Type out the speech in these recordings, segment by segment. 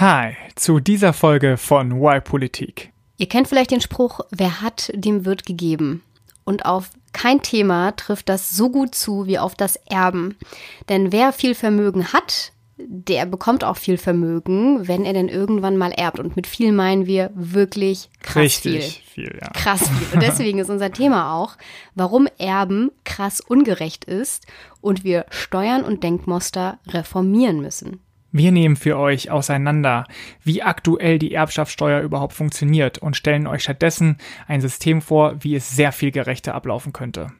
Hi zu dieser Folge von Why Politik. Ihr kennt vielleicht den Spruch, wer hat, dem wird gegeben. Und auf kein Thema trifft das so gut zu wie auf das Erben. Denn wer viel Vermögen hat, der bekommt auch viel Vermögen, wenn er denn irgendwann mal erbt. Und mit viel meinen wir wirklich krass Richtig viel. viel, ja. Krass viel. Und deswegen ist unser Thema auch, warum Erben krass ungerecht ist und wir Steuern und Denkmuster reformieren müssen. Wir nehmen für euch auseinander, wie aktuell die Erbschaftssteuer überhaupt funktioniert und stellen euch stattdessen ein System vor, wie es sehr viel gerechter ablaufen könnte.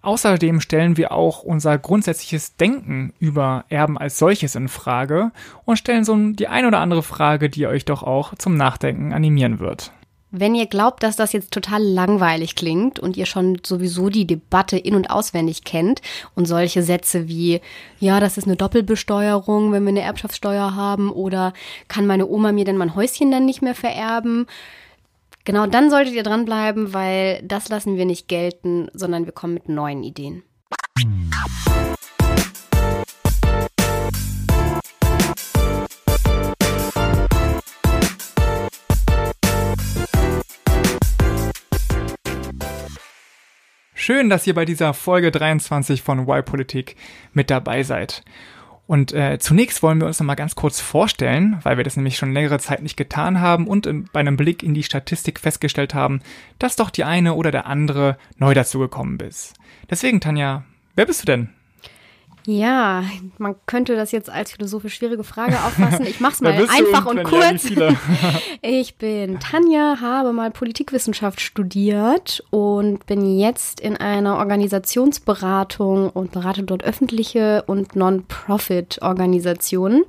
Außerdem stellen wir auch unser grundsätzliches Denken über Erben als solches in Frage und stellen so die ein oder andere Frage, die euch doch auch zum Nachdenken animieren wird. Wenn ihr glaubt, dass das jetzt total langweilig klingt und ihr schon sowieso die Debatte in und auswendig kennt und solche Sätze wie, ja, das ist eine Doppelbesteuerung, wenn wir eine Erbschaftssteuer haben oder kann meine Oma mir denn mein Häuschen dann nicht mehr vererben? Genau dann solltet ihr dranbleiben, weil das lassen wir nicht gelten, sondern wir kommen mit neuen Ideen. Schön, dass ihr bei dieser Folge 23 von Why Politik mit dabei seid. Und äh, zunächst wollen wir uns nochmal ganz kurz vorstellen, weil wir das nämlich schon längere Zeit nicht getan haben und in, bei einem Blick in die Statistik festgestellt haben, dass doch die eine oder der andere neu dazugekommen ist. Deswegen, Tanja, wer bist du denn? Ja, man könnte das jetzt als philosophisch schwierige Frage auffassen. Ich mache es mal einfach und kurz. Ich bin Tanja, habe mal Politikwissenschaft studiert und bin jetzt in einer Organisationsberatung und berate dort öffentliche und Non-Profit-Organisationen.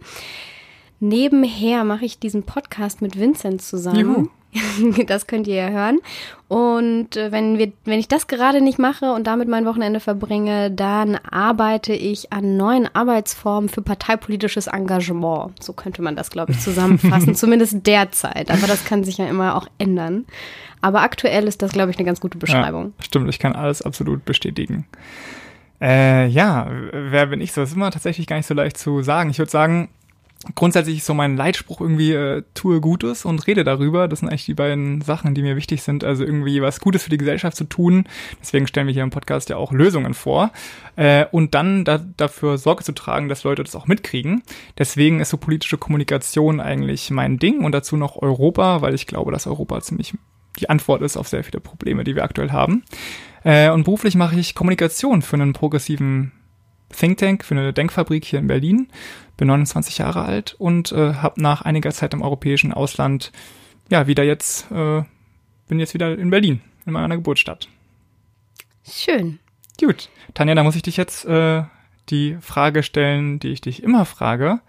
Nebenher mache ich diesen Podcast mit Vincent zusammen. Juhu. Das könnt ihr ja hören. Und äh, wenn, wir, wenn ich das gerade nicht mache und damit mein Wochenende verbringe, dann arbeite ich an neuen Arbeitsformen für parteipolitisches Engagement. So könnte man das, glaube ich, zusammenfassen. Zumindest derzeit. Aber das kann sich ja immer auch ändern. Aber aktuell ist das, glaube ich, eine ganz gute Beschreibung. Ja, stimmt, ich kann alles absolut bestätigen. Äh, ja, wer bin ich so? Das ist immer tatsächlich gar nicht so leicht zu sagen. Ich würde sagen, grundsätzlich so mein Leitspruch irgendwie, äh, tue Gutes und rede darüber. Das sind eigentlich die beiden Sachen, die mir wichtig sind. Also irgendwie was Gutes für die Gesellschaft zu tun. Deswegen stellen wir hier im Podcast ja auch Lösungen vor. Äh, und dann da, dafür Sorge zu tragen, dass Leute das auch mitkriegen. Deswegen ist so politische Kommunikation eigentlich mein Ding und dazu noch Europa, weil ich glaube, dass Europa ziemlich die Antwort ist auf sehr viele Probleme, die wir aktuell haben. Äh, und beruflich mache ich Kommunikation für einen progressiven Think Tank, für eine Denkfabrik hier in Berlin. Bin 29 Jahre alt und äh, habe nach einiger Zeit im europäischen Ausland, ja, wieder jetzt, äh, bin jetzt wieder in Berlin, in meiner Geburtsstadt. Schön. Gut, Tanja, da muss ich dich jetzt äh, die Frage stellen, die ich dich immer frage.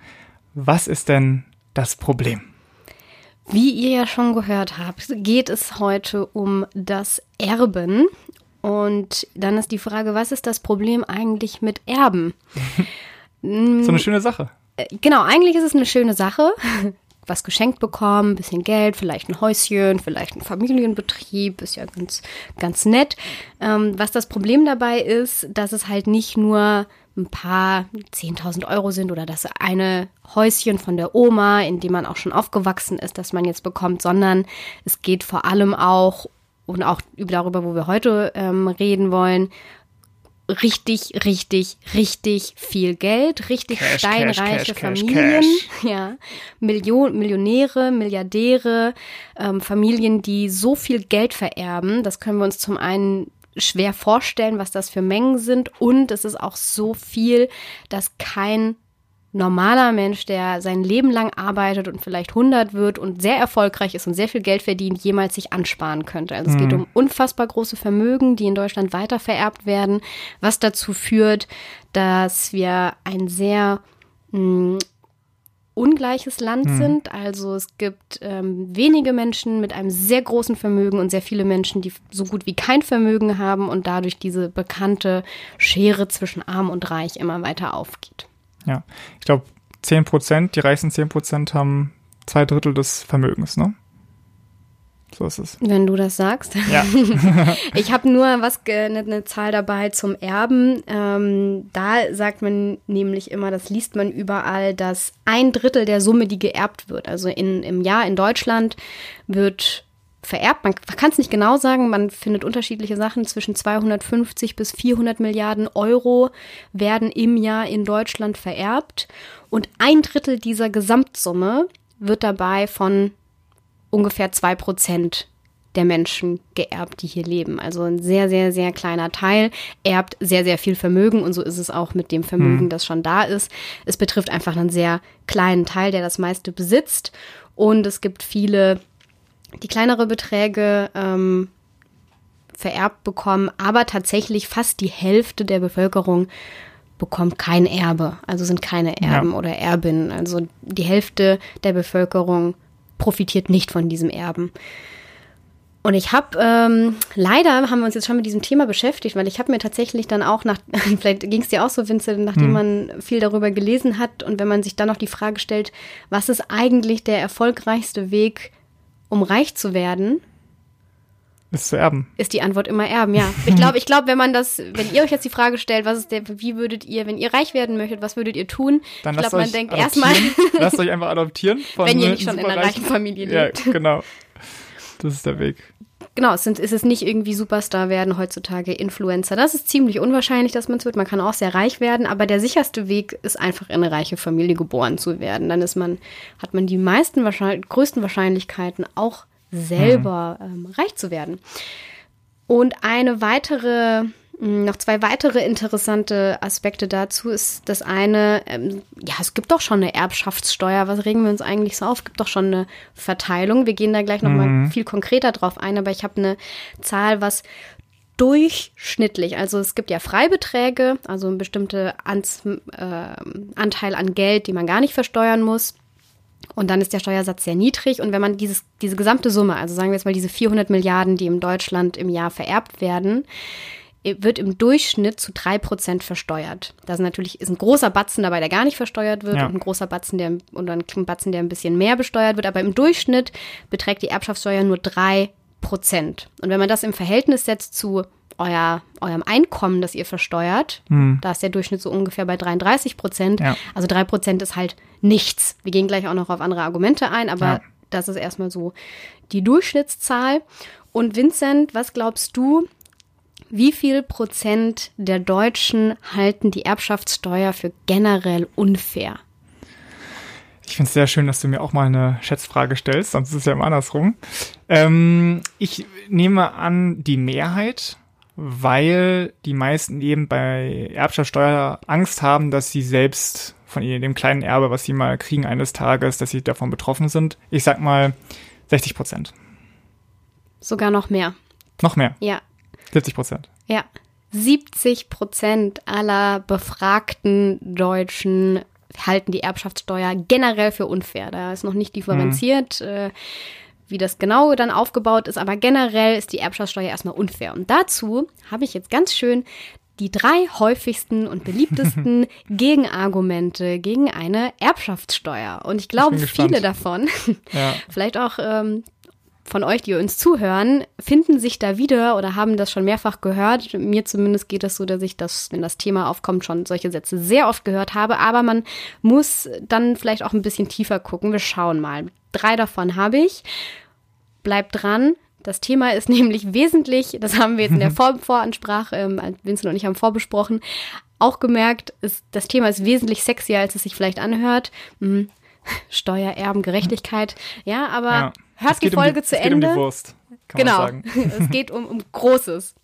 Was ist denn das Problem? Wie ihr ja schon gehört habt, geht es heute um das Erben. Und dann ist die Frage, was ist das Problem eigentlich mit Erben? So eine schöne Sache. Äh, Genau, eigentlich ist es eine schöne Sache. Was geschenkt bekommen, ein bisschen Geld, vielleicht ein Häuschen, vielleicht ein Familienbetrieb, ist ja ganz, ganz nett. Ähm, was das Problem dabei ist, dass es halt nicht nur ein paar 10.000 Euro sind oder das eine Häuschen von der Oma, in dem man auch schon aufgewachsen ist, das man jetzt bekommt, sondern es geht vor allem auch und auch über- darüber, wo wir heute ähm, reden wollen, richtig, richtig, richtig viel Geld, richtig Cash, steinreiche Cash, Cash, Familien, ja, Million, Millionäre, Milliardäre, ähm, Familien, die so viel Geld vererben. Das können wir uns zum einen schwer vorstellen, was das für Mengen sind. Und es ist auch so viel, dass kein normaler Mensch, der sein Leben lang arbeitet und vielleicht 100 wird und sehr erfolgreich ist und sehr viel Geld verdient, jemals sich ansparen könnte. Also es geht um unfassbar große Vermögen, die in Deutschland weiter vererbt werden, was dazu führt, dass wir ein sehr mh, ungleiches Land sind. Also es gibt ähm, wenige Menschen mit einem sehr großen Vermögen und sehr viele Menschen, die so gut wie kein Vermögen haben und dadurch diese bekannte Schere zwischen arm und reich immer weiter aufgeht. Ja, ich glaube, 10 Prozent, die reichsten 10 Prozent haben zwei Drittel des Vermögens, ne? So ist es. Wenn du das sagst. Ja. ich habe nur was eine ne Zahl dabei zum Erben. Ähm, da sagt man nämlich immer, das liest man überall, dass ein Drittel der Summe, die geerbt wird, also in, im Jahr in Deutschland, wird vererbt. Man kann es nicht genau sagen, man findet unterschiedliche Sachen. Zwischen 250 bis 400 Milliarden Euro werden im Jahr in Deutschland vererbt. Und ein Drittel dieser Gesamtsumme wird dabei von ungefähr zwei Prozent der Menschen geerbt, die hier leben. Also ein sehr, sehr, sehr kleiner Teil erbt sehr, sehr viel Vermögen und so ist es auch mit dem Vermögen, mhm. das schon da ist. Es betrifft einfach einen sehr kleinen Teil, der das meiste besitzt und es gibt viele, die kleinere Beträge ähm, vererbt bekommen, aber tatsächlich fast die Hälfte der Bevölkerung bekommt kein Erbe, also sind keine Erben ja. oder Erbinnen. Also die Hälfte der Bevölkerung profitiert nicht von diesem Erben. Und ich habe, ähm, leider haben wir uns jetzt schon mit diesem Thema beschäftigt, weil ich habe mir tatsächlich dann auch nach, vielleicht ging es dir auch so, Vincent, nachdem hm. man viel darüber gelesen hat und wenn man sich dann noch die Frage stellt, was ist eigentlich der erfolgreichste Weg, um reich zu werden? Ist zu erben. Ist die Antwort immer erben, ja. Ich glaube, ich glaube, wenn man das, wenn ihr euch jetzt die Frage stellt, was ist der, wie würdet ihr, wenn ihr reich werden möchtet, was würdet ihr tun? Dann ich glaube, man denkt erstmal. lasst euch einfach adoptieren. wenn ihr nicht schon in einer reichen Familie lebt. Ja, genau. Das ist der Weg. Genau, es, sind, es ist nicht irgendwie Superstar werden heutzutage Influencer. Das ist ziemlich unwahrscheinlich, dass man es wird. Man kann auch sehr reich werden, aber der sicherste Weg ist einfach in eine reiche Familie geboren zu werden. Dann ist man, hat man die meisten wahrscheinlich, größten Wahrscheinlichkeiten auch selber mhm. ähm, reich zu werden. Und eine weitere, noch zwei weitere interessante Aspekte dazu ist das eine, ähm, ja, es gibt doch schon eine Erbschaftssteuer. Was regen wir uns eigentlich so auf? Es gibt doch schon eine Verteilung. Wir gehen da gleich nochmal mhm. viel konkreter drauf ein, aber ich habe eine Zahl, was durchschnittlich, also es gibt ja Freibeträge, also ein bestimmter äh, Anteil an Geld, die man gar nicht versteuern muss. Und dann ist der Steuersatz sehr niedrig. Und wenn man dieses, diese gesamte Summe, also sagen wir jetzt mal diese 400 Milliarden, die in Deutschland im Jahr vererbt werden, wird im Durchschnitt zu drei Prozent versteuert. Das ist natürlich ist ein großer Batzen dabei, der gar nicht versteuert wird, ja. und ein großer Batzen, der und ein Batzen, der ein bisschen mehr besteuert wird. Aber im Durchschnitt beträgt die Erbschaftssteuer nur drei Prozent. Und wenn man das im Verhältnis setzt zu euer, eurem Einkommen, das ihr versteuert, hm. da ist der Durchschnitt so ungefähr bei 33 Prozent. Ja. Also drei Prozent ist halt nichts. Wir gehen gleich auch noch auf andere Argumente ein, aber ja. das ist erstmal so die Durchschnittszahl. Und Vincent, was glaubst du, wie viel Prozent der Deutschen halten die Erbschaftssteuer für generell unfair? Ich finde es sehr schön, dass du mir auch mal eine Schätzfrage stellst, sonst ist es ja immer andersrum. Ähm, ich nehme an, die Mehrheit weil die meisten eben bei Erbschaftssteuer Angst haben, dass sie selbst von dem kleinen Erbe, was sie mal kriegen eines Tages, dass sie davon betroffen sind. Ich sag mal 60 Prozent. Sogar noch mehr. Noch mehr? Ja. 70 Prozent. Ja. 70 Prozent aller befragten Deutschen halten die Erbschaftssteuer generell für unfair. Da ist noch nicht differenziert. Mhm wie das genau dann aufgebaut ist, aber generell ist die Erbschaftssteuer erstmal unfair. Und dazu habe ich jetzt ganz schön die drei häufigsten und beliebtesten Gegenargumente gegen eine Erbschaftssteuer. Und ich glaube, ich viele davon, ja. vielleicht auch ähm, von euch, die uns zuhören, finden sich da wieder oder haben das schon mehrfach gehört. Mir zumindest geht es so, dass ich das, wenn das Thema aufkommt, schon solche Sätze sehr oft gehört habe. Aber man muss dann vielleicht auch ein bisschen tiefer gucken. Wir schauen mal. Drei davon habe ich. Bleibt dran. Das Thema ist nämlich wesentlich, das haben wir jetzt in der Vor Voransprache, ähm, Vincent und ich haben vorbesprochen, auch gemerkt, ist, das Thema ist wesentlich sexier, als es sich vielleicht anhört. Hm. Steuer, Erben, Gerechtigkeit. Ja, aber ja. Hört die Folge um die, zu es Ende. Geht um die Wurst, genau. es geht um, um Großes.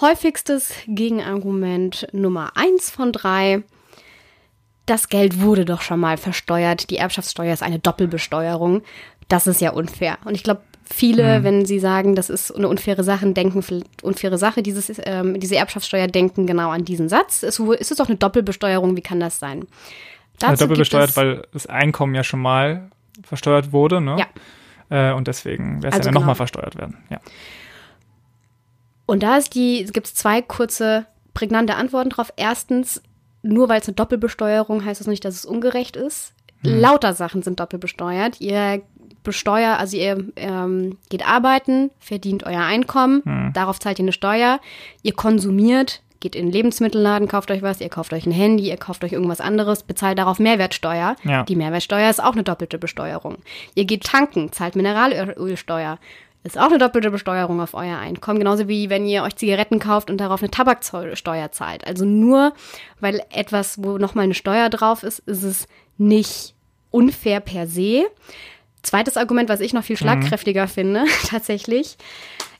Häufigstes Gegenargument Nummer eins von drei das Geld wurde doch schon mal versteuert. Die Erbschaftssteuer ist eine Doppelbesteuerung. Das ist ja unfair. Und ich glaube, viele, mhm. wenn sie sagen, das ist eine unfaire Sache, denken, unfaire Sache, dieses, ähm, diese Erbschaftssteuer denken genau an diesen Satz. Es ist es doch eine Doppelbesteuerung, wie kann das sein? Dazu doppelbesteuert, weil das Einkommen ja schon mal versteuert wurde, ne? Ja. Äh, und deswegen wäre es also ja genau. nochmal versteuert werden, ja. Und da ist die, gibt es zwei kurze, prägnante Antworten drauf. Erstens, nur weil es eine Doppelbesteuerung heißt das nicht, dass es ungerecht ist. Hm. Lauter Sachen sind doppelbesteuert. Ihr besteuert, also ihr ähm, geht arbeiten, verdient euer Einkommen, Hm. darauf zahlt ihr eine Steuer, ihr konsumiert, geht in den Lebensmittelladen, kauft euch was, ihr kauft euch ein Handy, ihr kauft euch irgendwas anderes, bezahlt darauf Mehrwertsteuer. Ja. Die Mehrwertsteuer ist auch eine doppelte Besteuerung. Ihr geht tanken, zahlt Mineralölsteuer. Ist auch eine doppelte Besteuerung auf euer Einkommen, genauso wie wenn ihr euch Zigaretten kauft und darauf eine Tabaksteuer zahlt. Also nur weil etwas, wo nochmal eine Steuer drauf ist, ist es nicht unfair per se. Zweites Argument, was ich noch viel schlagkräftiger finde, tatsächlich,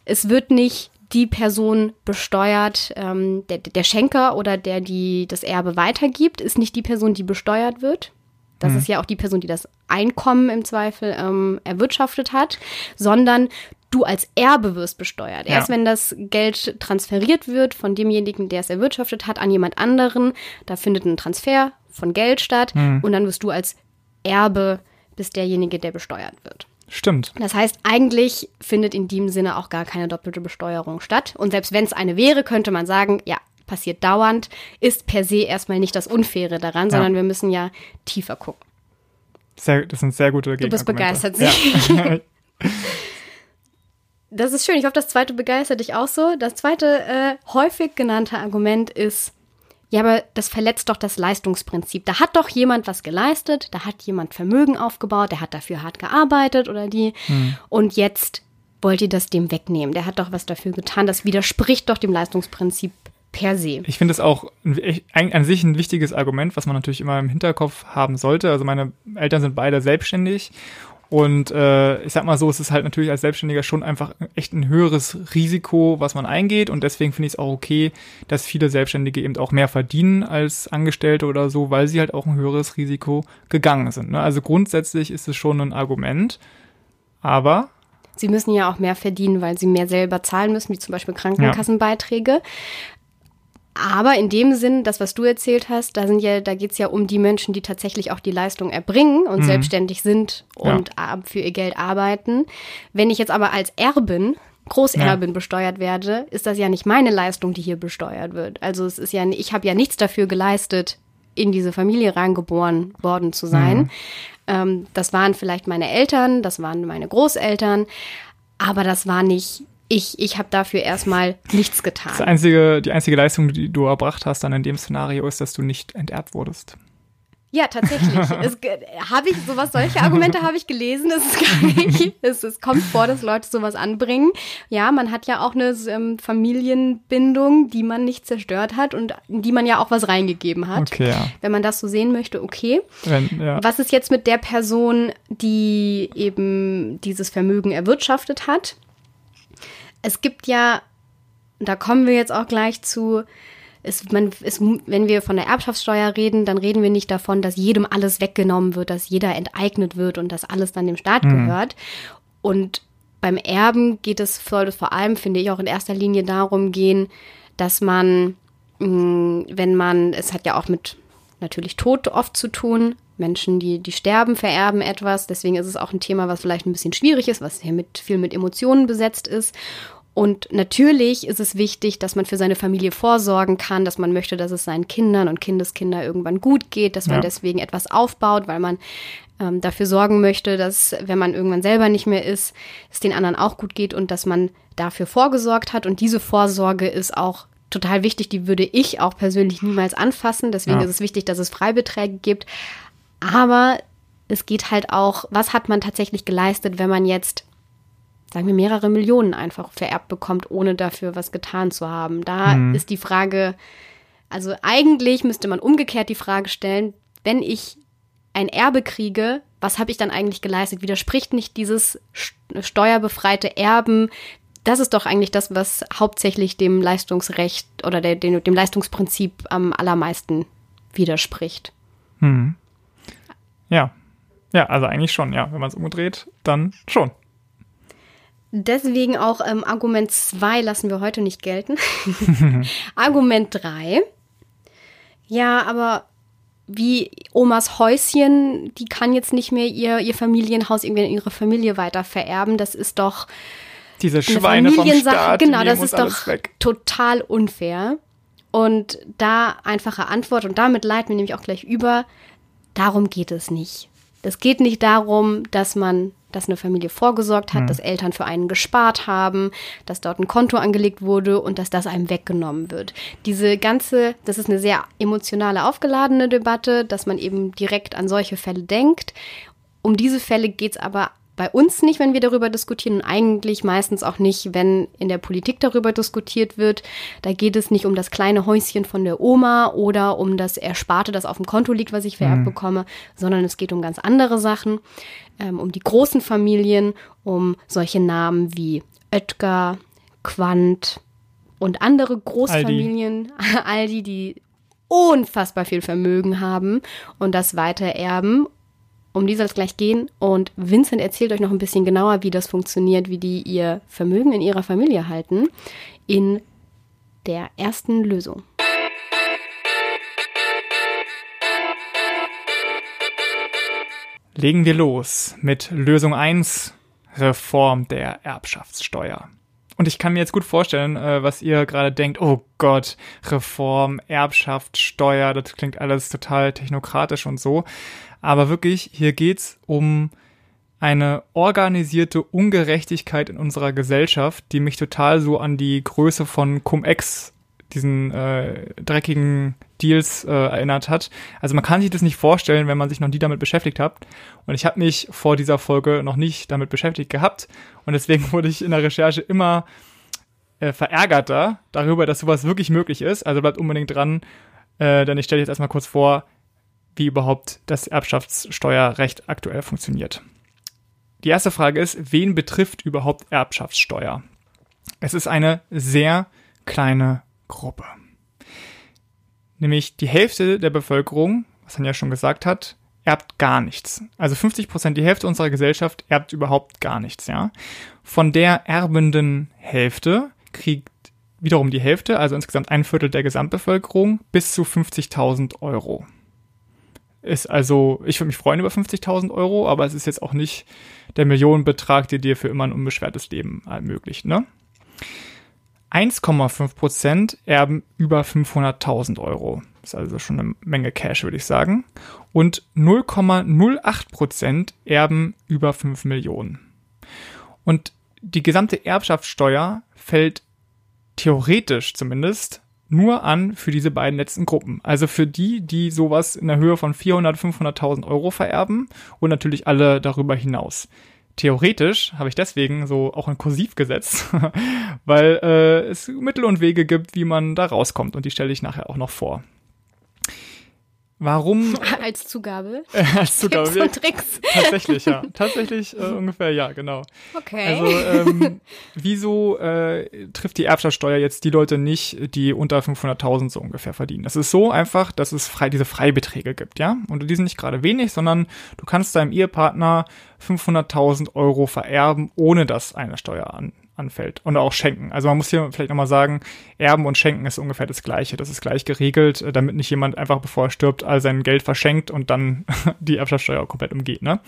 es wird nicht die Person besteuert, ähm, der, der Schenker oder der die das Erbe weitergibt, ist nicht die Person, die besteuert wird. Das ist ja auch die Person, die das Einkommen im Zweifel ähm, erwirtschaftet hat, sondern du als Erbe wirst besteuert. Ja. Erst wenn das Geld transferiert wird von demjenigen, der es erwirtschaftet hat, an jemand anderen, da findet ein Transfer von Geld statt und dann wirst du als Erbe bist derjenige, der besteuert wird. Stimmt. Das heißt, eigentlich findet in dem Sinne auch gar keine doppelte Besteuerung statt. Und selbst wenn es eine wäre, könnte man sagen, ja, passiert dauernd, ist per se erstmal nicht das Unfaire daran, sondern wir müssen ja tiefer gucken. Sehr, das sind sehr gute Du bist begeistert, Ja. Das ist schön. Ich hoffe, das zweite begeistert dich auch so. Das zweite äh, häufig genannte Argument ist, ja, aber das verletzt doch das Leistungsprinzip. Da hat doch jemand was geleistet, da hat jemand Vermögen aufgebaut, der hat dafür hart gearbeitet oder die. Und jetzt wollt ihr das dem wegnehmen. Der hat doch was dafür getan. Das widerspricht doch dem Leistungsprinzip per se. Ich finde es auch ein, an sich ein wichtiges Argument, was man natürlich immer im Hinterkopf haben sollte. Also meine Eltern sind beide selbstständig und äh, ich sag mal so, es ist halt natürlich als Selbstständiger schon einfach echt ein höheres Risiko, was man eingeht und deswegen finde ich es auch okay, dass viele Selbstständige eben auch mehr verdienen als Angestellte oder so, weil sie halt auch ein höheres Risiko gegangen sind. Ne? Also grundsätzlich ist es schon ein Argument, aber Sie müssen ja auch mehr verdienen, weil sie mehr selber zahlen müssen, wie zum Beispiel Krankenkassenbeiträge. Aber in dem Sinn, das, was du erzählt hast, da sind ja, da geht's ja um die Menschen, die tatsächlich auch die Leistung erbringen und selbstständig sind und a- für ihr Geld arbeiten. Wenn ich jetzt aber als Erbin, Großerbin besteuert werde, ist das ja nicht meine Leistung, die hier besteuert wird. Also es ist ja, ich habe ja nichts dafür geleistet, in diese Familie reingeboren worden zu sein. Ähm, das waren vielleicht meine Eltern, das waren meine Großeltern, aber das war nicht ich. Ich habe dafür erstmal nichts das getan. einzige, die einzige Leistung, die du erbracht hast dann in dem Szenario, ist, dass du nicht enterbt wurdest. Ja, tatsächlich. habe ich sowas, solche Argumente habe ich gelesen. Es ist gar nicht. Es, es kommt vor, dass Leute sowas anbringen. Ja, man hat ja auch eine ähm, Familienbindung, die man nicht zerstört hat und in die man ja auch was reingegeben hat. Okay, ja. Wenn man das so sehen möchte, okay. Wenn, ja. Was ist jetzt mit der Person, die eben dieses Vermögen erwirtschaftet hat? Es gibt ja, da kommen wir jetzt auch gleich zu, es, man, es, wenn wir von der Erbschaftssteuer reden, dann reden wir nicht davon, dass jedem alles weggenommen wird, dass jeder enteignet wird und dass alles dann dem Staat gehört. Und beim Erben geht es, soll es vor allem, finde ich, auch in erster Linie darum gehen, dass man, wenn man, es hat ja auch mit natürlich Tod oft zu tun. Menschen, die, die sterben, vererben etwas. Deswegen ist es auch ein Thema, was vielleicht ein bisschen schwierig ist, was hier mit, viel mit Emotionen besetzt ist. Und natürlich ist es wichtig, dass man für seine Familie vorsorgen kann, dass man möchte, dass es seinen Kindern und Kindeskinder irgendwann gut geht, dass man Ja. deswegen etwas aufbaut, weil man ähm, dafür sorgen möchte, dass, wenn man irgendwann selber nicht mehr ist, es den anderen auch gut geht und dass man dafür vorgesorgt hat. Und diese Vorsorge ist auch total wichtig. Die würde ich auch persönlich niemals anfassen. Deswegen Ja. ist es wichtig, dass es Freibeträge gibt. Aber es geht halt auch, was hat man tatsächlich geleistet, wenn man jetzt, sagen wir, mehrere Millionen einfach vererbt bekommt, ohne dafür was getan zu haben. Da ist die Frage, also eigentlich müsste man umgekehrt die Frage stellen, wenn ich ein Erbe kriege, was habe ich dann eigentlich geleistet? Widerspricht nicht dieses st- steuerbefreite Erben? Das ist doch eigentlich das, was hauptsächlich dem Leistungsrecht oder der, dem, dem Leistungsprinzip am allermeisten widerspricht. Ja. Ja, also eigentlich schon, ja. Wenn man es umdreht, dann schon. Deswegen auch ähm, Argument 2 lassen wir heute nicht gelten. Argument 3. Ja, aber wie Omas Häuschen, die kann jetzt nicht mehr ihr, ihr Familienhaus irgendwie in ihre Familie weiter vererben. Das ist doch Diese eine Schweine vom Familiensache. Staat, genau, das ist doch weg. total unfair. Und da einfache Antwort, und damit leiten wir nämlich auch gleich über, darum geht es nicht. Es geht nicht darum, dass man dass eine Familie vorgesorgt hat, mhm. dass Eltern für einen gespart haben, dass dort ein Konto angelegt wurde und dass das einem weggenommen wird. Diese ganze, das ist eine sehr emotionale, aufgeladene Debatte, dass man eben direkt an solche Fälle denkt. Um diese Fälle geht es aber bei uns nicht, wenn wir darüber diskutieren und eigentlich meistens auch nicht, wenn in der Politik darüber diskutiert wird. Da geht es nicht um das kleine Häuschen von der Oma oder um das Ersparte, das auf dem Konto liegt, was ich vererbt mhm. bekomme, sondern es geht um ganz andere Sachen, ähm, um die großen Familien, um solche Namen wie Oetker, Quandt und andere Großfamilien, Aldi, Aldi die unfassbar viel Vermögen haben und das weitererben um die soll es gleich gehen. Und Vincent erzählt euch noch ein bisschen genauer, wie das funktioniert, wie die ihr Vermögen in ihrer Familie halten, in der ersten Lösung. Legen wir los mit Lösung 1, Reform der Erbschaftssteuer. Und ich kann mir jetzt gut vorstellen, äh, was ihr gerade denkt, oh Gott, Reform, Erbschaft, Steuer, das klingt alles total technokratisch und so. Aber wirklich, hier geht's um eine organisierte Ungerechtigkeit in unserer Gesellschaft, die mich total so an die Größe von Cum-Ex, diesen äh, dreckigen Deals, äh, erinnert hat. Also man kann sich das nicht vorstellen, wenn man sich noch nie damit beschäftigt hat. Und ich habe mich vor dieser Folge noch nicht damit beschäftigt gehabt. Und deswegen wurde ich in der Recherche immer äh, verärgerter darüber, dass sowas wirklich möglich ist. Also bleibt unbedingt dran, äh, denn ich stelle jetzt erstmal kurz vor, wie überhaupt das Erbschaftssteuerrecht aktuell funktioniert. Die erste Frage ist, wen betrifft überhaupt Erbschaftssteuer? Es ist eine sehr kleine Gruppe. Nämlich die Hälfte der Bevölkerung, was man ja schon gesagt hat, erbt gar nichts. Also 50 Prozent, die Hälfte unserer Gesellschaft erbt überhaupt gar nichts, ja. Von der erbenden Hälfte kriegt wiederum die Hälfte, also insgesamt ein Viertel der Gesamtbevölkerung, bis zu 50.000 Euro. Ist also, ich würde mich freuen über 50.000 Euro, aber es ist jetzt auch nicht der Millionenbetrag, der dir für immer ein unbeschwertes Leben ermöglicht, ne? 1,5 Prozent erben über 500.000 Euro. Das ist also schon eine Menge Cash, würde ich sagen. Und 0,08 Prozent erben über 5 Millionen. Und die gesamte Erbschaftssteuer fällt theoretisch zumindest nur an für diese beiden letzten Gruppen. Also für die, die sowas in der Höhe von 400, 500.000 Euro vererben und natürlich alle darüber hinaus. Theoretisch habe ich deswegen so auch ein Kursiv gesetzt, weil äh, es Mittel und Wege gibt, wie man da rauskommt und die stelle ich nachher auch noch vor. Warum? Als Zugabe? Äh, als Zugabe. Tipps und Tricks. Tatsächlich, ja. Tatsächlich äh, ungefähr, ja, genau. Okay. Also, ähm, wieso äh, trifft die Erbschaftssteuer jetzt die Leute nicht, die unter 500.000 so ungefähr verdienen? Das ist so einfach, dass es frei, diese Freibeträge gibt, ja? Und die sind nicht gerade wenig, sondern du kannst deinem Ehepartner 500.000 Euro vererben, ohne dass eine Steuer an, anfällt. Und auch schenken. Also man muss hier vielleicht nochmal sagen, Erben und Schenken ist ungefähr das Gleiche. Das ist gleich geregelt, äh, damit nicht jemand einfach, bevor er stirbt, all sein Geld verschenkt und dann die Erbschaftssteuer komplett umgeht. Ne?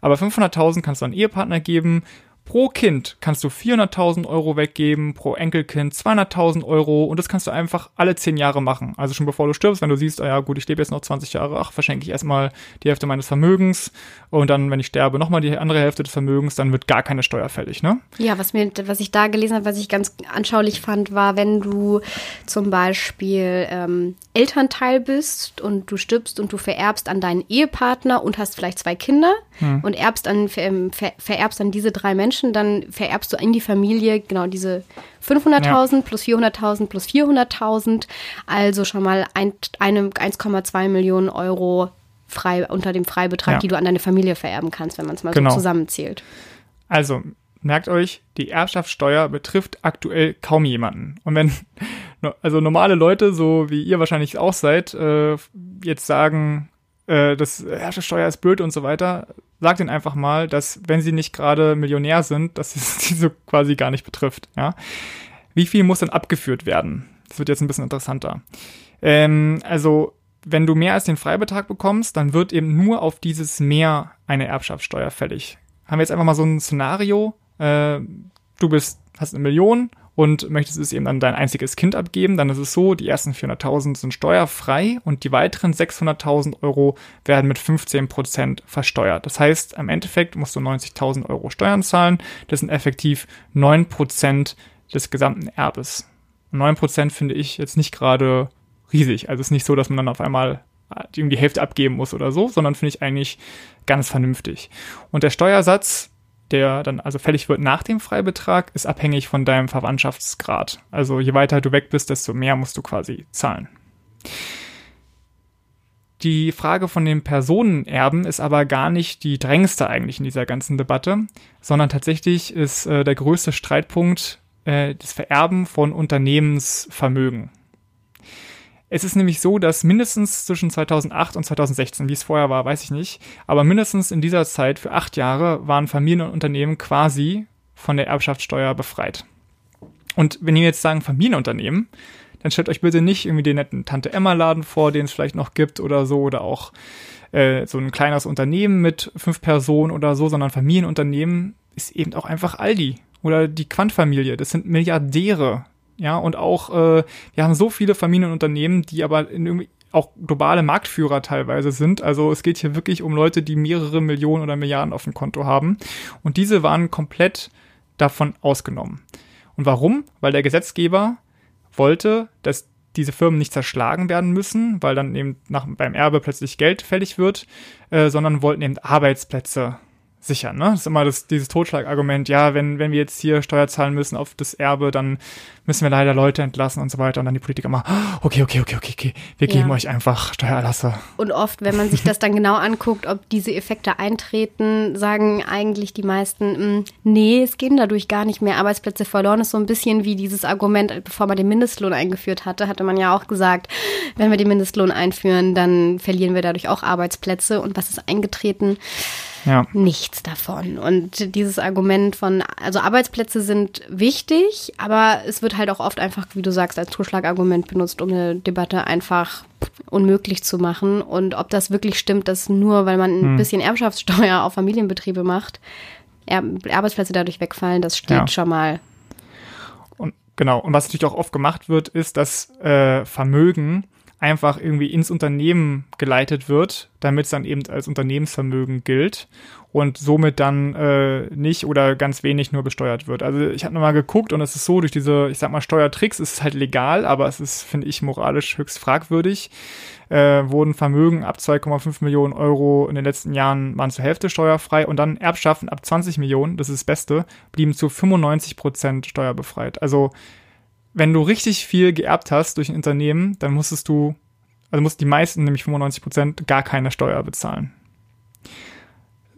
Aber 500.000 kannst du an Ehepartner geben Pro Kind kannst du 400.000 Euro weggeben, pro Enkelkind 200.000 Euro und das kannst du einfach alle 10 Jahre machen. Also schon bevor du stirbst, wenn du siehst, ah ja gut, ich lebe jetzt noch 20 Jahre, ach, verschenke ich erstmal die Hälfte meines Vermögens und dann, wenn ich sterbe, nochmal die andere Hälfte des Vermögens, dann wird gar keine Steuer fällig, ne? Ja, was, mir, was ich da gelesen habe, was ich ganz anschaulich fand, war, wenn du zum Beispiel ähm, Elternteil bist und du stirbst und du vererbst an deinen Ehepartner und hast vielleicht zwei Kinder hm. und erbst an, ver, ver, vererbst an diese drei Menschen, Menschen, dann vererbst du in die Familie genau diese 500.000 ja. plus 400.000 plus 400.000, also schon mal ein, eine 1,2 Millionen Euro frei unter dem Freibetrag, ja. die du an deine Familie vererben kannst, wenn man es mal genau. so zusammenzählt. Also merkt euch, die Erbschaftssteuer betrifft aktuell kaum jemanden. Und wenn also normale Leute, so wie ihr wahrscheinlich auch seid, äh, jetzt sagen, äh, das Erbschaftssteuer ist blöd und so weiter, sagt ihnen einfach mal, dass wenn sie nicht gerade Millionär sind, dass es sie so quasi gar nicht betrifft. Ja? Wie viel muss dann abgeführt werden? Das wird jetzt ein bisschen interessanter. Ähm, also wenn du mehr als den Freibetrag bekommst, dann wird eben nur auf dieses Mehr eine Erbschaftssteuer fällig. Haben wir jetzt einfach mal so ein Szenario, äh, du bist, hast eine Million und möchtest es eben an dein einziges Kind abgeben, dann ist es so, die ersten 400.000 sind steuerfrei und die weiteren 600.000 Euro werden mit 15% versteuert. Das heißt, im Endeffekt musst du 90.000 Euro Steuern zahlen. Das sind effektiv 9% des gesamten Erbes. 9% finde ich jetzt nicht gerade riesig. Also es ist nicht so, dass man dann auf einmal die Hälfte abgeben muss oder so, sondern finde ich eigentlich ganz vernünftig. Und der Steuersatz der dann also fällig wird nach dem Freibetrag, ist abhängig von deinem Verwandtschaftsgrad. Also je weiter du weg bist, desto mehr musst du quasi zahlen. Die Frage von den Personenerben ist aber gar nicht die drängendste eigentlich in dieser ganzen Debatte, sondern tatsächlich ist äh, der größte Streitpunkt äh, das Vererben von Unternehmensvermögen. Es ist nämlich so, dass mindestens zwischen 2008 und 2016, wie es vorher war, weiß ich nicht, aber mindestens in dieser Zeit für acht Jahre waren Familien und Unternehmen quasi von der Erbschaftssteuer befreit. Und wenn ihr jetzt sagen Familienunternehmen, dann stellt euch bitte nicht irgendwie den netten Tante Emma Laden vor, den es vielleicht noch gibt oder so oder auch äh, so ein kleines Unternehmen mit fünf Personen oder so, sondern Familienunternehmen ist eben auch einfach Aldi oder die Quant-Familie. Das sind Milliardäre, ja, und auch, äh, wir haben so viele Familienunternehmen, die aber in irgendwie auch globale Marktführer teilweise sind. Also es geht hier wirklich um Leute, die mehrere Millionen oder Milliarden auf dem Konto haben. Und diese waren komplett davon ausgenommen. Und warum? Weil der Gesetzgeber wollte, dass diese Firmen nicht zerschlagen werden müssen, weil dann eben nach, beim Erbe plötzlich Geld fällig wird, äh, sondern wollten eben Arbeitsplätze sichern. Ne? Das ist immer das, dieses Totschlagargument, ja, wenn, wenn wir jetzt hier Steuer zahlen müssen auf das Erbe, dann müssen wir leider Leute entlassen und so weiter. Und dann die Politiker immer, okay, okay, okay, okay, okay, wir ja. geben euch einfach Steuererlasse. Und oft, wenn man sich das dann genau anguckt, ob diese Effekte eintreten, sagen eigentlich die meisten, hm, nee, es gehen dadurch gar nicht mehr Arbeitsplätze verloren. Das ist so ein bisschen wie dieses Argument, bevor man den Mindestlohn eingeführt hatte, hatte man ja auch gesagt, wenn wir den Mindestlohn einführen, dann verlieren wir dadurch auch Arbeitsplätze. Und was ist eingetreten? Ja. Nichts davon. Und dieses Argument von, also Arbeitsplätze sind wichtig, aber es wird halt auch oft einfach, wie du sagst, als Totschlagargument benutzt, um eine Debatte einfach unmöglich zu machen. Und ob das wirklich stimmt, dass nur weil man ein hm. bisschen Erbschaftssteuer auf Familienbetriebe macht, er Arbeitsplätze dadurch wegfallen, das steht ja. schon mal. Und genau. Und was natürlich auch oft gemacht wird, ist, dass äh, Vermögen einfach irgendwie ins Unternehmen geleitet wird, damit es dann eben als Unternehmensvermögen gilt und somit dann äh, nicht oder ganz wenig nur besteuert wird. Also ich habe nochmal geguckt und es ist so, durch diese, ich sag mal, Steuertricks ist es halt legal, aber es ist, finde ich, moralisch höchst fragwürdig. Äh, wurden Vermögen ab 2,5 Millionen Euro in den letzten Jahren waren zur Hälfte steuerfrei und dann Erbschaften ab 20 Millionen, das ist das Beste, blieben zu 95 Prozent steuerbefreit. Also wenn du richtig viel geerbt hast durch ein Unternehmen, dann musstest du, also mussten die meisten, nämlich 95 Prozent, gar keine Steuer bezahlen.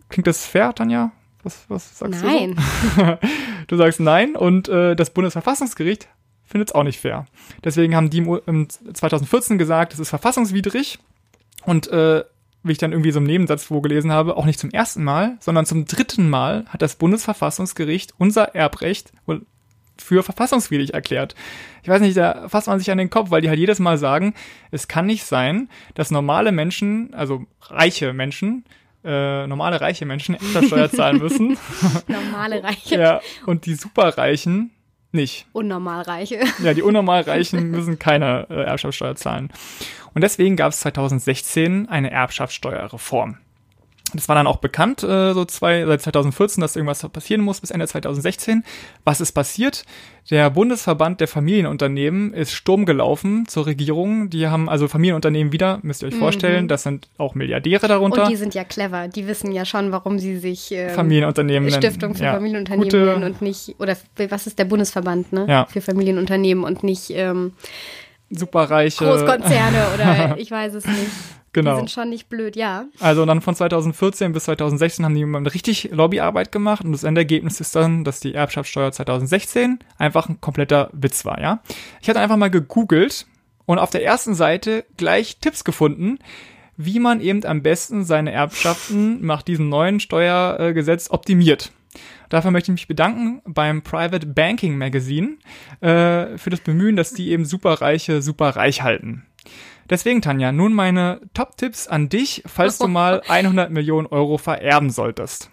Klingt das fair, Tanja? Was, was sagst nein. du? Nein. du sagst nein und äh, das Bundesverfassungsgericht findet es auch nicht fair. Deswegen haben die im 2014 gesagt, es ist verfassungswidrig und äh, wie ich dann irgendwie so im Nebensatz wo gelesen habe, auch nicht zum ersten Mal, sondern zum dritten Mal hat das Bundesverfassungsgericht unser Erbrecht für verfassungswidrig erklärt. Ich weiß nicht, da fasst man sich an den Kopf, weil die halt jedes Mal sagen, es kann nicht sein, dass normale Menschen, also reiche Menschen, äh, normale reiche Menschen Steuer zahlen müssen. normale Reiche. Ja, und die Superreichen nicht. Unnormalreiche. Ja, die Unnormalreichen müssen keine äh, Erbschaftssteuer zahlen. Und deswegen gab es 2016 eine Erbschaftssteuerreform. Das war dann auch bekannt, äh, so zwei, seit 2014, dass irgendwas passieren muss bis Ende 2016. Was ist passiert? Der Bundesverband der Familienunternehmen ist Sturm gelaufen zur Regierung. Die haben also Familienunternehmen wieder, müsst ihr euch mhm. vorstellen, das sind auch Milliardäre darunter. Und die sind ja clever. Die wissen ja schon, warum sie sich ähm, Familienunternehmen Stiftung für ja, Familienunternehmen gute, nennen und nicht, oder was ist der Bundesverband, ne? Ja. Für Familienunternehmen und nicht ähm, superreiche Großkonzerne oder ich weiß es nicht. Genau. Die sind schon nicht blöd, ja. Also dann von 2014 bis 2016 haben die richtig Lobbyarbeit gemacht und das Endergebnis ist dann, dass die Erbschaftssteuer 2016 einfach ein kompletter Witz war, ja. Ich hatte einfach mal gegoogelt und auf der ersten Seite gleich Tipps gefunden, wie man eben am besten seine Erbschaften nach diesem neuen Steuergesetz optimiert. Dafür möchte ich mich bedanken beim Private Banking Magazine äh, für das Bemühen, dass die eben Superreiche super reich halten. Deswegen, Tanja, nun meine Top-Tipps an dich, falls du mal 100 Millionen Euro vererben solltest.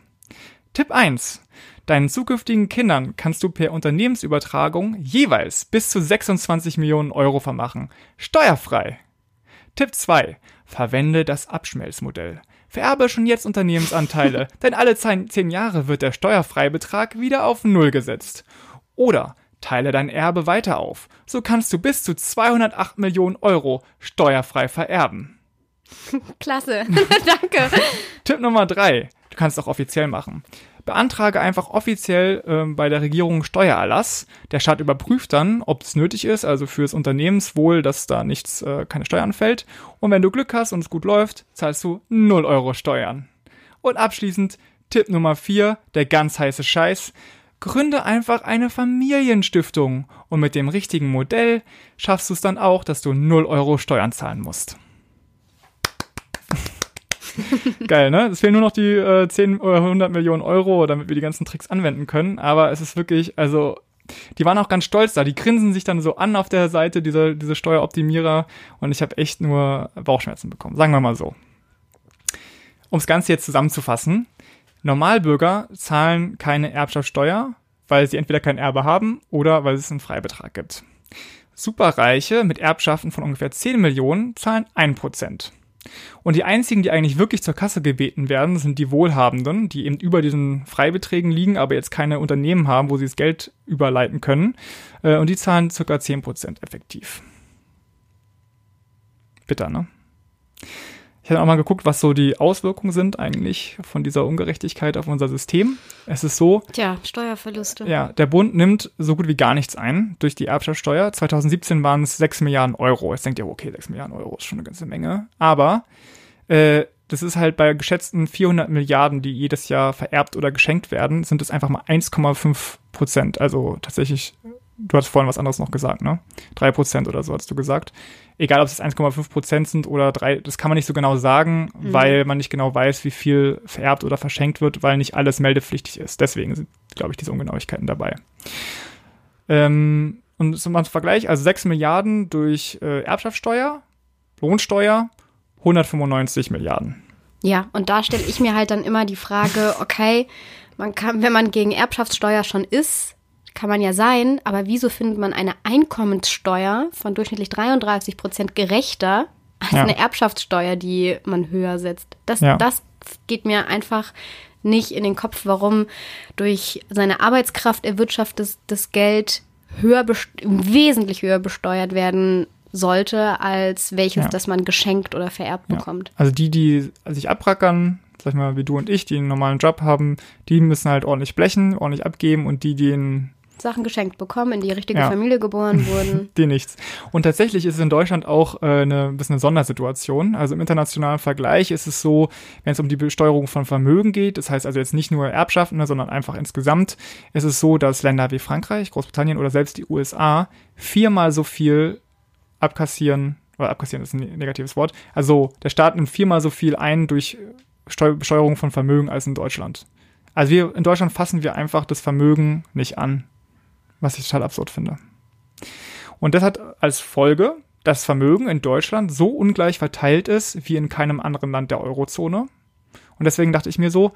Tipp 1. Deinen zukünftigen Kindern kannst du per Unternehmensübertragung jeweils bis zu 26 Millionen Euro vermachen. Steuerfrei. Tipp 2. Verwende das Abschmelzmodell. Vererbe schon jetzt Unternehmensanteile, denn alle 10 Jahre wird der Steuerfreibetrag wieder auf Null gesetzt. Oder teile dein Erbe weiter auf. So kannst du bis zu 208 Millionen Euro steuerfrei vererben. Klasse, danke. Tipp Nummer 3. Du kannst es auch offiziell machen beantrage einfach offiziell ähm, bei der Regierung Steuererlass. Der Staat überprüft dann, ob es nötig ist, also fürs Unternehmenswohl, dass da nichts, äh, keine Steuer anfällt. Und wenn du Glück hast und es gut läuft, zahlst du 0 Euro Steuern. Und abschließend Tipp Nummer 4, der ganz heiße Scheiß. Gründe einfach eine Familienstiftung und mit dem richtigen Modell schaffst du es dann auch, dass du 0 Euro Steuern zahlen musst. Geil, ne? Es fehlen nur noch die äh, 10 oder 100 Millionen Euro, damit wir die ganzen Tricks anwenden können. Aber es ist wirklich, also, die waren auch ganz stolz da. Die grinsen sich dann so an auf der Seite, diese, diese Steueroptimierer. Und ich habe echt nur Bauchschmerzen bekommen. Sagen wir mal so. Um das Ganze jetzt zusammenzufassen. Normalbürger zahlen keine Erbschaftssteuer, weil sie entweder kein Erbe haben oder weil es einen Freibetrag gibt. Superreiche mit Erbschaften von ungefähr 10 Millionen zahlen 1%. Und die einzigen, die eigentlich wirklich zur Kasse gebeten werden, sind die Wohlhabenden, die eben über diesen Freibeträgen liegen, aber jetzt keine Unternehmen haben, wo sie das Geld überleiten können. Äh, und die zahlen ca. 10% effektiv. Bitter, ne? Ich habe auch mal geguckt, was so die Auswirkungen sind eigentlich von dieser Ungerechtigkeit auf unser System. Es ist so. Tja, Steuerverluste. Ja, der Bund nimmt so gut wie gar nichts ein durch die Erbschaftssteuer. 2017 waren es 6 Milliarden Euro. Jetzt denkt ihr, okay, 6 Milliarden Euro ist schon eine ganze Menge. Aber äh, das ist halt bei geschätzten 400 Milliarden, die jedes Jahr vererbt oder geschenkt werden, sind es einfach mal 1,5 Prozent. Also tatsächlich du hast vorhin was anderes noch gesagt, ne? Drei Prozent oder so hast du gesagt. Egal, ob es 1,5 Prozent sind oder drei, das kann man nicht so genau sagen, mhm. weil man nicht genau weiß, wie viel vererbt oder verschenkt wird, weil nicht alles meldepflichtig ist. Deswegen sind, glaube ich, diese Ungenauigkeiten dabei. Ähm, und zum Vergleich, also 6 Milliarden durch äh, Erbschaftssteuer, Lohnsteuer, 195 Milliarden. Ja, und da stelle ich mir halt dann immer die Frage, okay, man kann, wenn man gegen Erbschaftssteuer schon ist, kann man ja sein, aber wieso findet man eine Einkommenssteuer von durchschnittlich 33 Prozent gerechter als ja. eine Erbschaftssteuer, die man höher setzt? Das, ja. das geht mir einfach nicht in den Kopf, warum durch seine Arbeitskraft erwirtschaftetes das Geld höher wesentlich höher besteuert werden sollte, als welches, ja. das man geschenkt oder vererbt bekommt. Also die, die sich abrackern, sag ich mal, wie du und ich, die einen normalen Job haben, die müssen halt ordentlich blechen, ordentlich abgeben und die, die einen Sachen geschenkt bekommen, in die richtige ja. Familie geboren wurden. die nichts. Und tatsächlich ist es in Deutschland auch äh, eine bisschen eine Sondersituation. Also im internationalen Vergleich ist es so, wenn es um die Besteuerung von Vermögen geht, das heißt also jetzt nicht nur Erbschaften, ne, sondern einfach insgesamt, ist es so, dass Länder wie Frankreich, Großbritannien oder selbst die USA viermal so viel abkassieren, oder abkassieren ist ein negatives Wort, also der Staat nimmt viermal so viel ein durch Steu Besteuerung von Vermögen als in Deutschland. Also wir in Deutschland fassen wir einfach das Vermögen nicht an was ich total absurd finde. Und das hat als Folge, dass Vermögen in Deutschland so ungleich verteilt ist wie in keinem anderen Land der Eurozone. Und deswegen dachte ich mir so,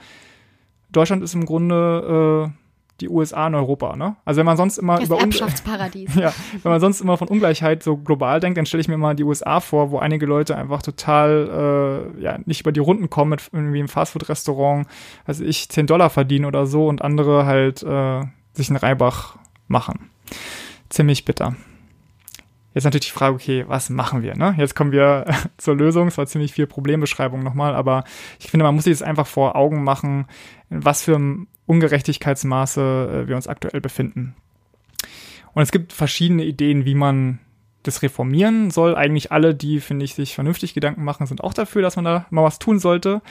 Deutschland ist im Grunde äh, die USA in Europa, ne? Also wenn man sonst immer das über Erbschaftsparadies. ja, wenn man sonst immer von Ungleichheit so global denkt, dann stelle ich mir mal die USA vor, wo einige Leute einfach total äh, ja nicht über die Runden kommen mit irgendwie im Fastfood-Restaurant, also ich 10 Dollar verdienen oder so und andere halt äh, sich einen Reibach machen. Ziemlich bitter. Jetzt natürlich die Frage, okay, was machen wir? Ne? Jetzt kommen wir zur Lösung. Es war ziemlich viel Problembeschreibung nochmal, aber ich finde, man muss sich jetzt einfach vor Augen machen, in was für Ungerechtigkeitsmaße äh, wir uns aktuell befinden. Und es gibt verschiedene Ideen, wie man das reformieren soll. Eigentlich alle, die, finde ich, sich vernünftig Gedanken machen, sind auch dafür, dass man da mal was tun sollte.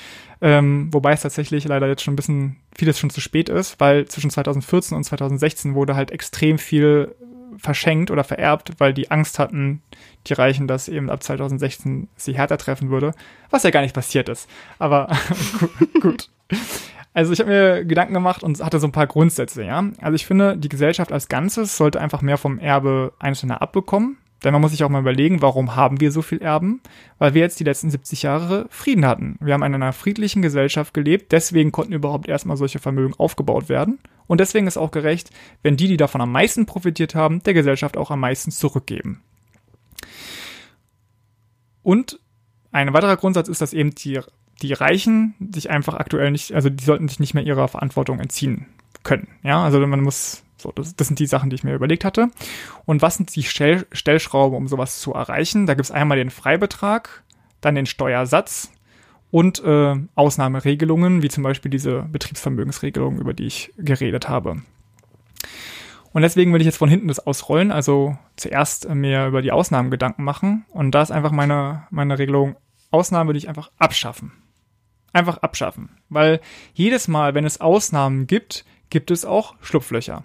Ähm, wobei es tatsächlich leider jetzt schon ein bisschen vieles schon zu spät ist, weil zwischen 2014 und 2016 wurde halt extrem viel verschenkt oder vererbt, weil die Angst hatten, die Reichen, dass eben ab 2016 sie härter treffen würde, was ja gar nicht passiert ist. Aber gut. Also ich habe mir Gedanken gemacht und hatte so ein paar Grundsätze, ja. Also ich finde, die Gesellschaft als Ganzes sollte einfach mehr vom Erbe Einzelner abbekommen Denn man muss sich auch mal überlegen, warum haben wir so viel Erben? Weil wir jetzt die letzten 70 Jahre Frieden hatten. Wir haben in einer friedlichen Gesellschaft gelebt, deswegen konnten überhaupt erstmal solche Vermögen aufgebaut werden. Und deswegen ist auch gerecht, wenn die, die davon am meisten profitiert haben, der Gesellschaft auch am meisten zurückgeben. Und ein weiterer Grundsatz ist, dass eben die, die Reichen sich einfach aktuell nicht, also die sollten sich nicht mehr ihrer Verantwortung entziehen können. Ja, also man muss so, das, das sind die Sachen, die ich mir überlegt hatte. Und was sind die Stell Stellschrauben, um sowas zu erreichen? Da gibt es einmal den Freibetrag, dann den Steuersatz und äh, Ausnahmeregelungen, wie zum Beispiel diese Betriebsvermögensregelung, über die ich geredet habe. Und deswegen will ich jetzt von hinten das ausrollen, also zuerst äh, mir über die Ausnahmen Gedanken machen. Und da ist einfach meine, meine Regelung, Ausnahmen würde ich einfach abschaffen. Einfach abschaffen. Weil jedes Mal, wenn es Ausnahmen gibt, gibt es auch Schlupflöcher.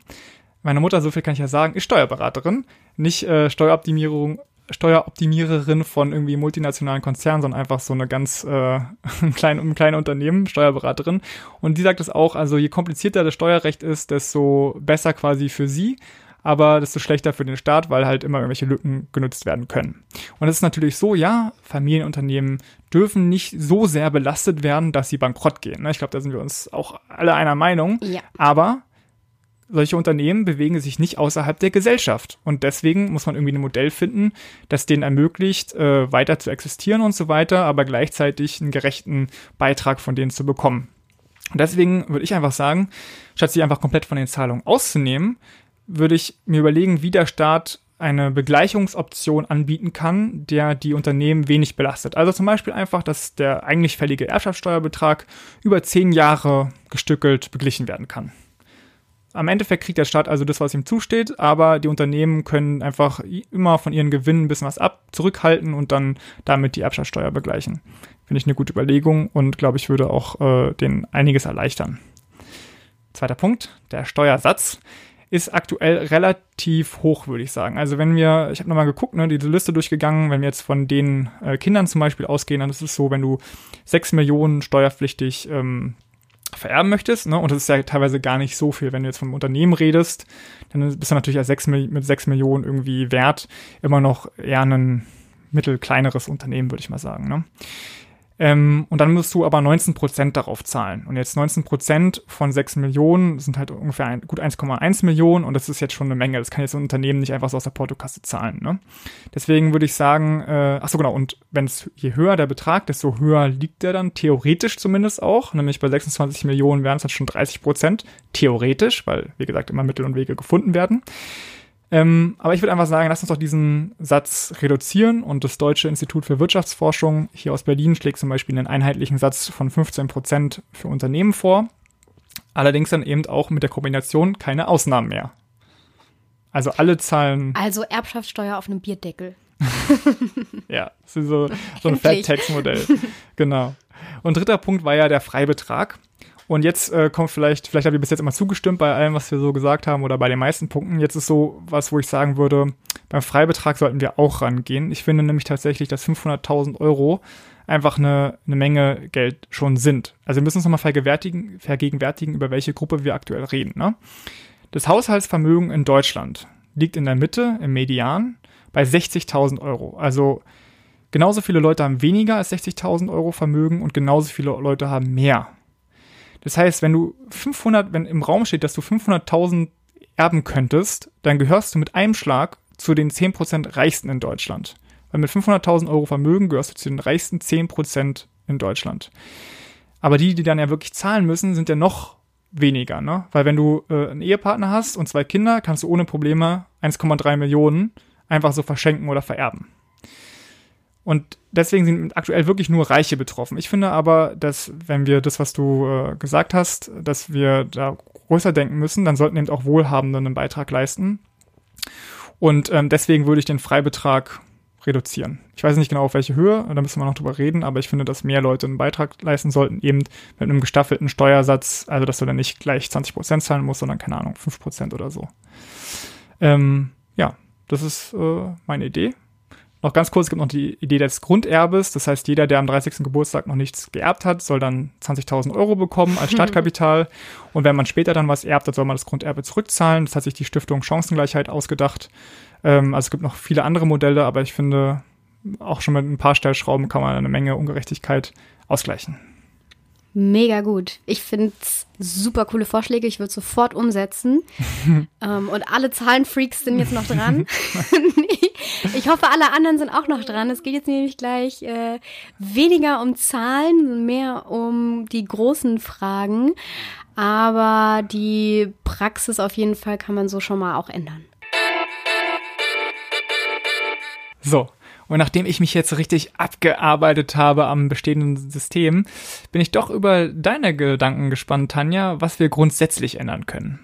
Meine Mutter, so viel kann ich ja sagen, ist Steuerberaterin, nicht äh, Steueroptimierung, Steueroptimiererin von irgendwie multinationalen Konzernen, sondern einfach so eine ganz äh, kleine, ein kleine Unternehmen, Steuerberaterin. Und die sagt es auch, also je komplizierter das Steuerrecht ist, desto besser quasi für sie, aber desto schlechter für den Staat, weil halt immer irgendwelche Lücken genutzt werden können. Und es ist natürlich so, ja, Familienunternehmen dürfen nicht so sehr belastet werden, dass sie bankrott gehen. Ne? Ich glaube, da sind wir uns auch alle einer Meinung. Ja. Aber solche Unternehmen bewegen sich nicht außerhalb der Gesellschaft. Und deswegen muss man irgendwie ein Modell finden, das denen ermöglicht, äh, weiter zu existieren und so weiter, aber gleichzeitig einen gerechten Beitrag von denen zu bekommen. Und deswegen würde ich einfach sagen, statt sie einfach komplett von den Zahlungen auszunehmen, würde ich mir überlegen, wie der Staat eine Begleichungsoption anbieten kann, der die Unternehmen wenig belastet. Also zum Beispiel einfach, dass der eigentlich fällige Erbschaftssteuerbetrag über zehn Jahre gestückelt beglichen werden kann. Am Endeffekt kriegt der Staat also das, was ihm zusteht, aber die Unternehmen können einfach immer von ihren Gewinnen ein bisschen was ab, zurückhalten und dann damit die Erbschaftssteuer begleichen. Finde ich eine gute Überlegung und glaube ich würde auch äh, den einiges erleichtern. Zweiter Punkt, der Steuersatz ist aktuell relativ hoch, würde ich sagen. Also wenn wir, ich habe nochmal geguckt, ne, diese Liste durchgegangen, wenn wir jetzt von den äh, Kindern zum Beispiel ausgehen, dann ist es so, wenn du sechs Millionen steuerpflichtig ähm, vererben möchtest, ne, und das ist ja teilweise gar nicht so viel, wenn du jetzt vom Unternehmen redest, dann bist du natürlich als sechs, mit sechs Millionen irgendwie wert immer noch eher ein mittelkleineres Unternehmen, würde ich mal sagen. Ne? Ähm, und dann musst du aber 19% darauf zahlen. Und jetzt 19% von 6 Millionen sind halt ungefähr ein, gut 1,1 Millionen und das ist jetzt schon eine Menge. Das kann jetzt ein Unternehmen nicht einfach so aus der Portokasse zahlen. Ne? Deswegen würde ich sagen, äh, ach so genau, und wenn es je höher der Betrag, desto höher liegt der dann, theoretisch zumindest auch. Nämlich bei 26 Millionen wären es halt schon 30%, theoretisch, weil, wie gesagt, immer Mittel und Wege gefunden werden. Ähm, aber ich würde einfach sagen, lass uns doch diesen Satz reduzieren und das Deutsche Institut für Wirtschaftsforschung hier aus Berlin schlägt zum Beispiel einen einheitlichen Satz von 15 Prozent für Unternehmen vor. Allerdings dann eben auch mit der Kombination keine Ausnahmen mehr. Also alle zahlen. Also Erbschaftssteuer auf einem Bierdeckel. ja, das ist so, so ein Fat-Tax-Modell. genau. Und dritter Punkt war ja der Freibetrag. Und jetzt äh, kommt vielleicht, vielleicht habe ich bis jetzt immer zugestimmt bei allem, was wir so gesagt haben oder bei den meisten Punkten. Jetzt ist so was, wo ich sagen würde, beim Freibetrag sollten wir auch rangehen. Ich finde nämlich tatsächlich, dass 500.000 Euro einfach eine, eine Menge Geld schon sind. Also wir müssen uns nochmal vergegenwärtigen, vergegenwärtigen, über welche Gruppe wir aktuell reden. Ne? Das Haushaltsvermögen in Deutschland liegt in der Mitte, im Median, bei 60.000 Euro. Also genauso viele Leute haben weniger als 60.000 Euro Vermögen und genauso viele Leute haben mehr das heißt, wenn du 500, wenn im Raum steht, dass du 500.000 erben könntest, dann gehörst du mit einem Schlag zu den 10% Reichsten in Deutschland. Weil mit 500.000 Euro Vermögen gehörst du zu den reichsten 10% in Deutschland. Aber die, die dann ja wirklich zahlen müssen, sind ja noch weniger, ne? Weil wenn du äh, einen Ehepartner hast und zwei Kinder, kannst du ohne Probleme 1,3 Millionen einfach so verschenken oder vererben. Und deswegen sind aktuell wirklich nur Reiche betroffen. Ich finde aber, dass wenn wir das, was du äh, gesagt hast, dass wir da größer denken müssen, dann sollten eben auch Wohlhabende einen Beitrag leisten. Und ähm, deswegen würde ich den Freibetrag reduzieren. Ich weiß nicht genau auf welche Höhe, da müssen wir noch drüber reden, aber ich finde, dass mehr Leute einen Beitrag leisten sollten, eben mit einem gestaffelten Steuersatz, also dass du dann nicht gleich 20% zahlen musst, sondern keine Ahnung, 5% oder so. Ähm, ja, das ist äh, meine Idee noch ganz kurz, es gibt noch die Idee des Grunderbes. Das heißt, jeder, der am 30. Geburtstag noch nichts geerbt hat, soll dann 20.000 Euro bekommen als Startkapital. Und wenn man später dann was erbt, dann soll man das Grunderbe zurückzahlen. Das hat sich die Stiftung Chancengleichheit ausgedacht. Ähm, also es gibt noch viele andere Modelle, aber ich finde, auch schon mit ein paar Stellschrauben kann man eine Menge Ungerechtigkeit ausgleichen. Mega gut. Ich finde es super coole Vorschläge. Ich würde sofort umsetzen. ähm, und alle Zahlenfreaks sind jetzt noch dran. ich hoffe, alle anderen sind auch noch dran. Es geht jetzt nämlich gleich äh, weniger um Zahlen, mehr um die großen Fragen. Aber die Praxis auf jeden Fall kann man so schon mal auch ändern. So, und nachdem ich mich jetzt richtig abgearbeitet habe am bestehenden System, bin ich doch über deine Gedanken gespannt, Tanja, was wir grundsätzlich ändern können.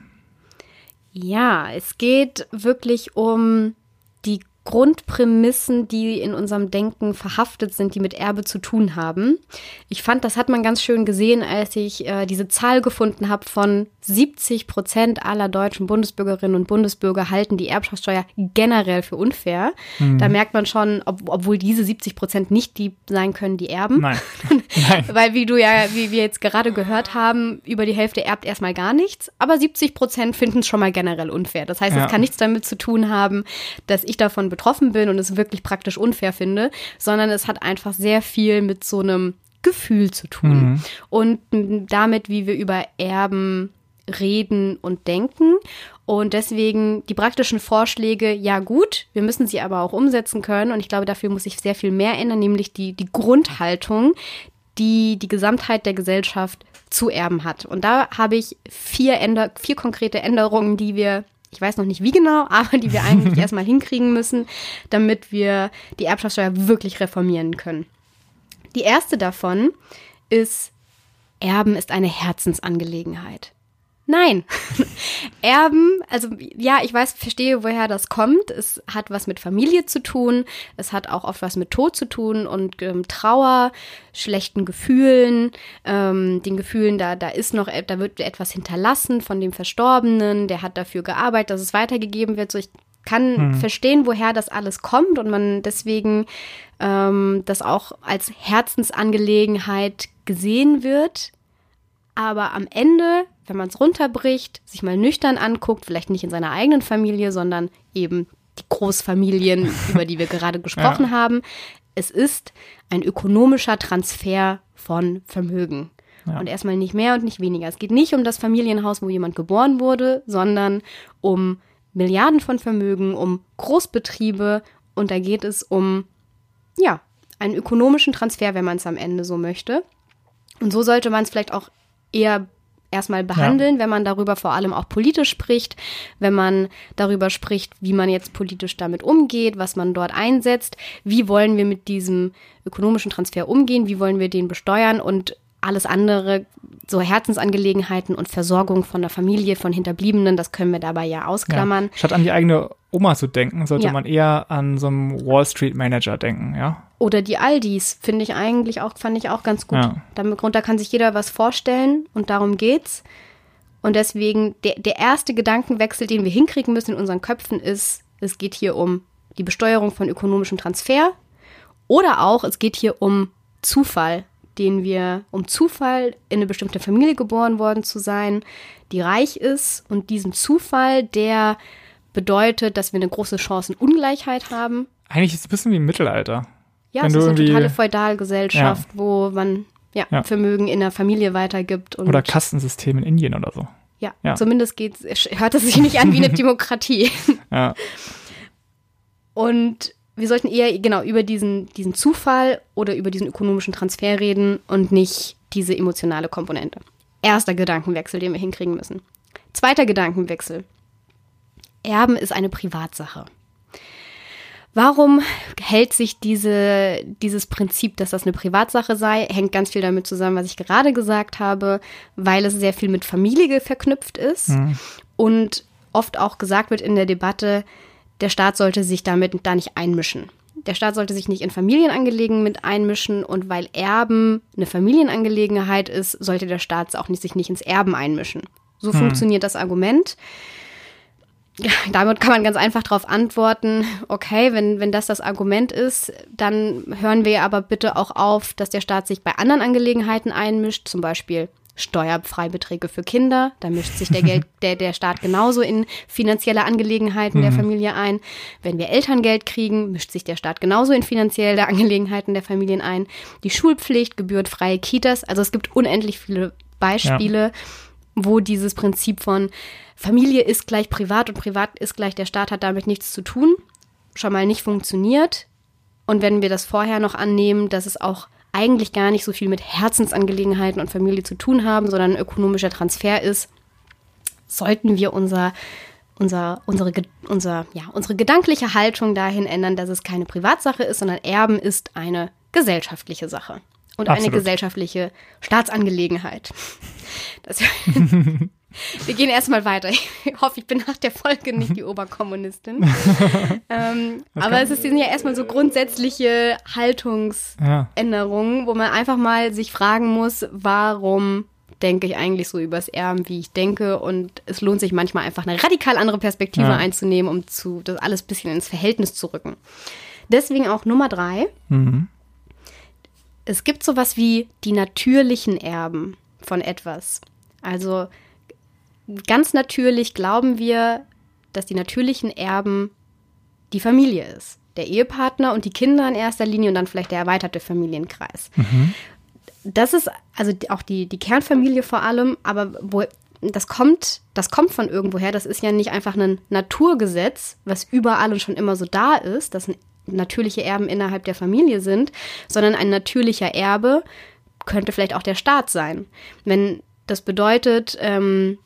Ja, es geht wirklich um Grundprämissen, die in unserem Denken verhaftet sind, die mit Erbe zu tun haben. Ich fand, das hat man ganz schön gesehen, als ich äh, diese Zahl gefunden habe von 70 Prozent aller deutschen Bundesbürgerinnen und Bundesbürger halten die Erbschaftssteuer generell für unfair. Mhm. Da merkt man schon, ob, obwohl diese 70 Prozent nicht die sein können, die erben. Nein. Nein. Weil wie du ja, wie wir jetzt gerade gehört haben, über die Hälfte erbt erstmal gar nichts, aber 70 Prozent finden es schon mal generell unfair. Das heißt, es ja. kann nichts damit zu tun haben, dass ich davon betroffen bin und es wirklich praktisch unfair finde, sondern es hat einfach sehr viel mit so einem Gefühl zu tun. Mhm. Und damit, wie wir über Erben reden und denken. Und deswegen die praktischen Vorschläge, ja gut, wir müssen sie aber auch umsetzen können. Und ich glaube, dafür muss sich sehr viel mehr ändern, nämlich die, die Grundhaltung, die die Gesamtheit der Gesellschaft zu erben hat. Und da habe ich vier, Änder vier konkrete Änderungen, die wir ich weiß noch nicht wie genau, aber die wir eigentlich erstmal hinkriegen müssen, damit wir die Erbschaftssteuer wirklich reformieren können. Die erste davon ist, Erben ist eine Herzensangelegenheit. Nein. Erben, also ja, ich weiß, verstehe, woher das kommt. Es hat was mit Familie zu tun. Es hat auch oft was mit Tod zu tun und ähm, Trauer, schlechten Gefühlen, ähm, den Gefühlen, da, da ist noch, da wird etwas hinterlassen von dem Verstorbenen, der hat dafür gearbeitet, dass es weitergegeben wird. So, ich kann hm. verstehen, woher das alles kommt und man deswegen ähm, das auch als Herzensangelegenheit gesehen wird. Aber am Ende wenn man es runterbricht, sich mal nüchtern anguckt, vielleicht nicht in seiner eigenen Familie, sondern eben die Großfamilien, über die wir gerade gesprochen ja. haben. Es ist ein ökonomischer Transfer von Vermögen. Ja. Und erstmal nicht mehr und nicht weniger. Es geht nicht um das Familienhaus, wo jemand geboren wurde, sondern um Milliarden von Vermögen, um Großbetriebe und da geht es um, ja, einen ökonomischen Transfer, wenn man es am Ende so möchte. Und so sollte man es vielleicht auch eher erstmal behandeln, ja. wenn man darüber vor allem auch politisch spricht, wenn man darüber spricht, wie man jetzt politisch damit umgeht, was man dort einsetzt, wie wollen wir mit diesem ökonomischen Transfer umgehen, wie wollen wir den besteuern und alles andere, so Herzensangelegenheiten und Versorgung von der Familie, von Hinterbliebenen, das können wir dabei ja ausklammern. Ja. Statt an die eigene Oma zu denken, sollte ja. man eher an so einen Wall Street Manager denken, ja? Oder die Aldis, finde ich eigentlich auch, fand ich auch ganz gut. Ja. Darunter kann sich jeder was vorstellen und darum geht's. Und deswegen, der, der erste Gedankenwechsel, den wir hinkriegen müssen in unseren Köpfen, ist, es geht hier um die Besteuerung von ökonomischem Transfer oder auch, es geht hier um Zufall den wir um Zufall in eine bestimmte Familie geboren worden zu sein, die reich ist und diesen Zufall, der bedeutet, dass wir eine große Chancenungleichheit haben. Eigentlich ist es ein bisschen wie im Mittelalter. Ja, es ist eine totale Feudalgesellschaft, ja. wo man ja, ja, Vermögen in der Familie weitergibt. oder Kastensystem in Indien oder so. Ja, ja. zumindest geht's, hört es sich nicht an wie eine Demokratie. ja. Und wir sollten eher genau über diesen, diesen Zufall oder über diesen ökonomischen Transfer reden und nicht diese emotionale Komponente. Erster Gedankenwechsel, den wir hinkriegen müssen. Zweiter Gedankenwechsel. Erben ist eine Privatsache. Warum hält sich diese, dieses Prinzip, dass das eine Privatsache sei, hängt ganz viel damit zusammen, was ich gerade gesagt habe, weil es sehr viel mit Familie verknüpft ist mhm. und oft auch gesagt wird in der Debatte, der Staat sollte sich damit da nicht einmischen. Der Staat sollte sich nicht in Familienangelegenheiten mit einmischen und weil Erben eine Familienangelegenheit ist, sollte der Staat auch nicht, sich nicht ins Erben einmischen. So hm. funktioniert das Argument. ja, damit kann man ganz einfach darauf antworten, okay, wenn, wenn das das Argument ist, dann hören wir aber bitte auch auf, dass der Staat sich bei anderen Angelegenheiten einmischt, zum Beispiel Steuerfreibeträge für Kinder. Da mischt sich der, Geld, der, der Staat genauso in finanzielle Angelegenheiten mhm. der Familie ein. Wenn wir Elterngeld kriegen, mischt sich der Staat genauso in finanzielle Angelegenheiten der Familien ein. Die Schulpflicht, gebührenfreie Kitas. Also es gibt unendlich viele Beispiele, ja. wo dieses Prinzip von Familie ist gleich privat und privat ist gleich der Staat hat damit nichts zu tun, schon mal nicht funktioniert. Und wenn wir das vorher noch annehmen, dass es auch eigentlich gar nicht so viel mit Herzensangelegenheiten und Familie zu tun haben, sondern ein ökonomischer Transfer ist, sollten wir unser, unser, unsere, unser, ja, unsere gedankliche Haltung dahin ändern, dass es keine Privatsache ist, sondern Erben ist eine gesellschaftliche Sache und Absolut. eine gesellschaftliche Staatsangelegenheit. Das, wir gehen erstmal weiter. Ich hoffe, ich bin nach der Folge nicht die Oberkommunistin. ähm, aber es ist, sind ja erstmal so grundsätzliche Haltungsänderungen, ja. wo man einfach mal sich fragen muss, warum denke ich eigentlich so übers Erben, wie ich denke. Und es lohnt sich manchmal einfach eine radikal andere Perspektive ja. einzunehmen, um zu, das alles ein bisschen ins Verhältnis zu rücken. Deswegen auch Nummer drei. Mhm. Es gibt sowas wie die natürlichen Erben von etwas. Also ganz natürlich glauben wir, dass die natürlichen Erben die Familie ist. Der Ehepartner und die Kinder in erster Linie und dann vielleicht der erweiterte Familienkreis. Mhm. Das ist also auch die, die Kernfamilie vor allem, aber wo, das kommt, das kommt von irgendwoher. Das ist ja nicht einfach ein Naturgesetz, was überall und schon immer so da ist, dass natürliche Erben innerhalb der Familie sind, sondern ein natürlicher Erbe könnte vielleicht auch der Staat sein. Wenn das bedeutet, ähm,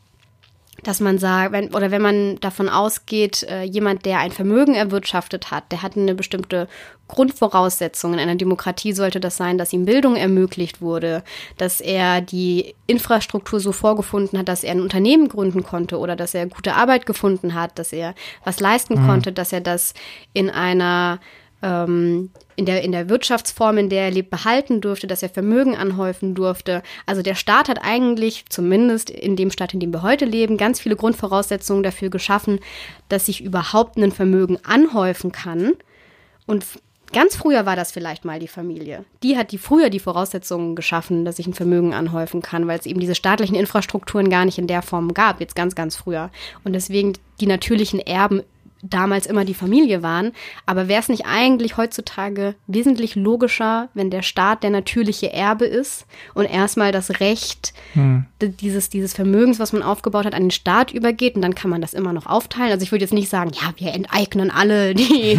dass man sagt, wenn, oder wenn man davon ausgeht, äh, jemand, der ein Vermögen erwirtschaftet hat, der hat eine bestimmte Grundvoraussetzung. In einer Demokratie sollte das sein, dass ihm Bildung ermöglicht wurde, dass er die Infrastruktur so vorgefunden hat, dass er ein Unternehmen gründen konnte oder dass er gute Arbeit gefunden hat, dass er was leisten mhm. konnte, dass er das in einer ähm, in der, in der Wirtschaftsform, in der er lebt, behalten durfte, dass er Vermögen anhäufen durfte. Also der Staat hat eigentlich, zumindest in dem Staat, in dem wir heute leben, ganz viele Grundvoraussetzungen dafür geschaffen, dass sich überhaupt ein Vermögen anhäufen kann. Und ganz früher war das vielleicht mal die Familie. Die hat die früher die Voraussetzungen geschaffen, dass sich ein Vermögen anhäufen kann, weil es eben diese staatlichen Infrastrukturen gar nicht in der Form gab, jetzt ganz, ganz früher. Und deswegen die natürlichen Erben damals immer die Familie waren. Aber wäre es nicht eigentlich heutzutage wesentlich logischer, wenn der Staat der natürliche Erbe ist und erstmal das Recht hm. dieses, dieses Vermögens, was man aufgebaut hat, an den Staat übergeht und dann kann man das immer noch aufteilen? Also ich würde jetzt nicht sagen, ja, wir enteignen alle, die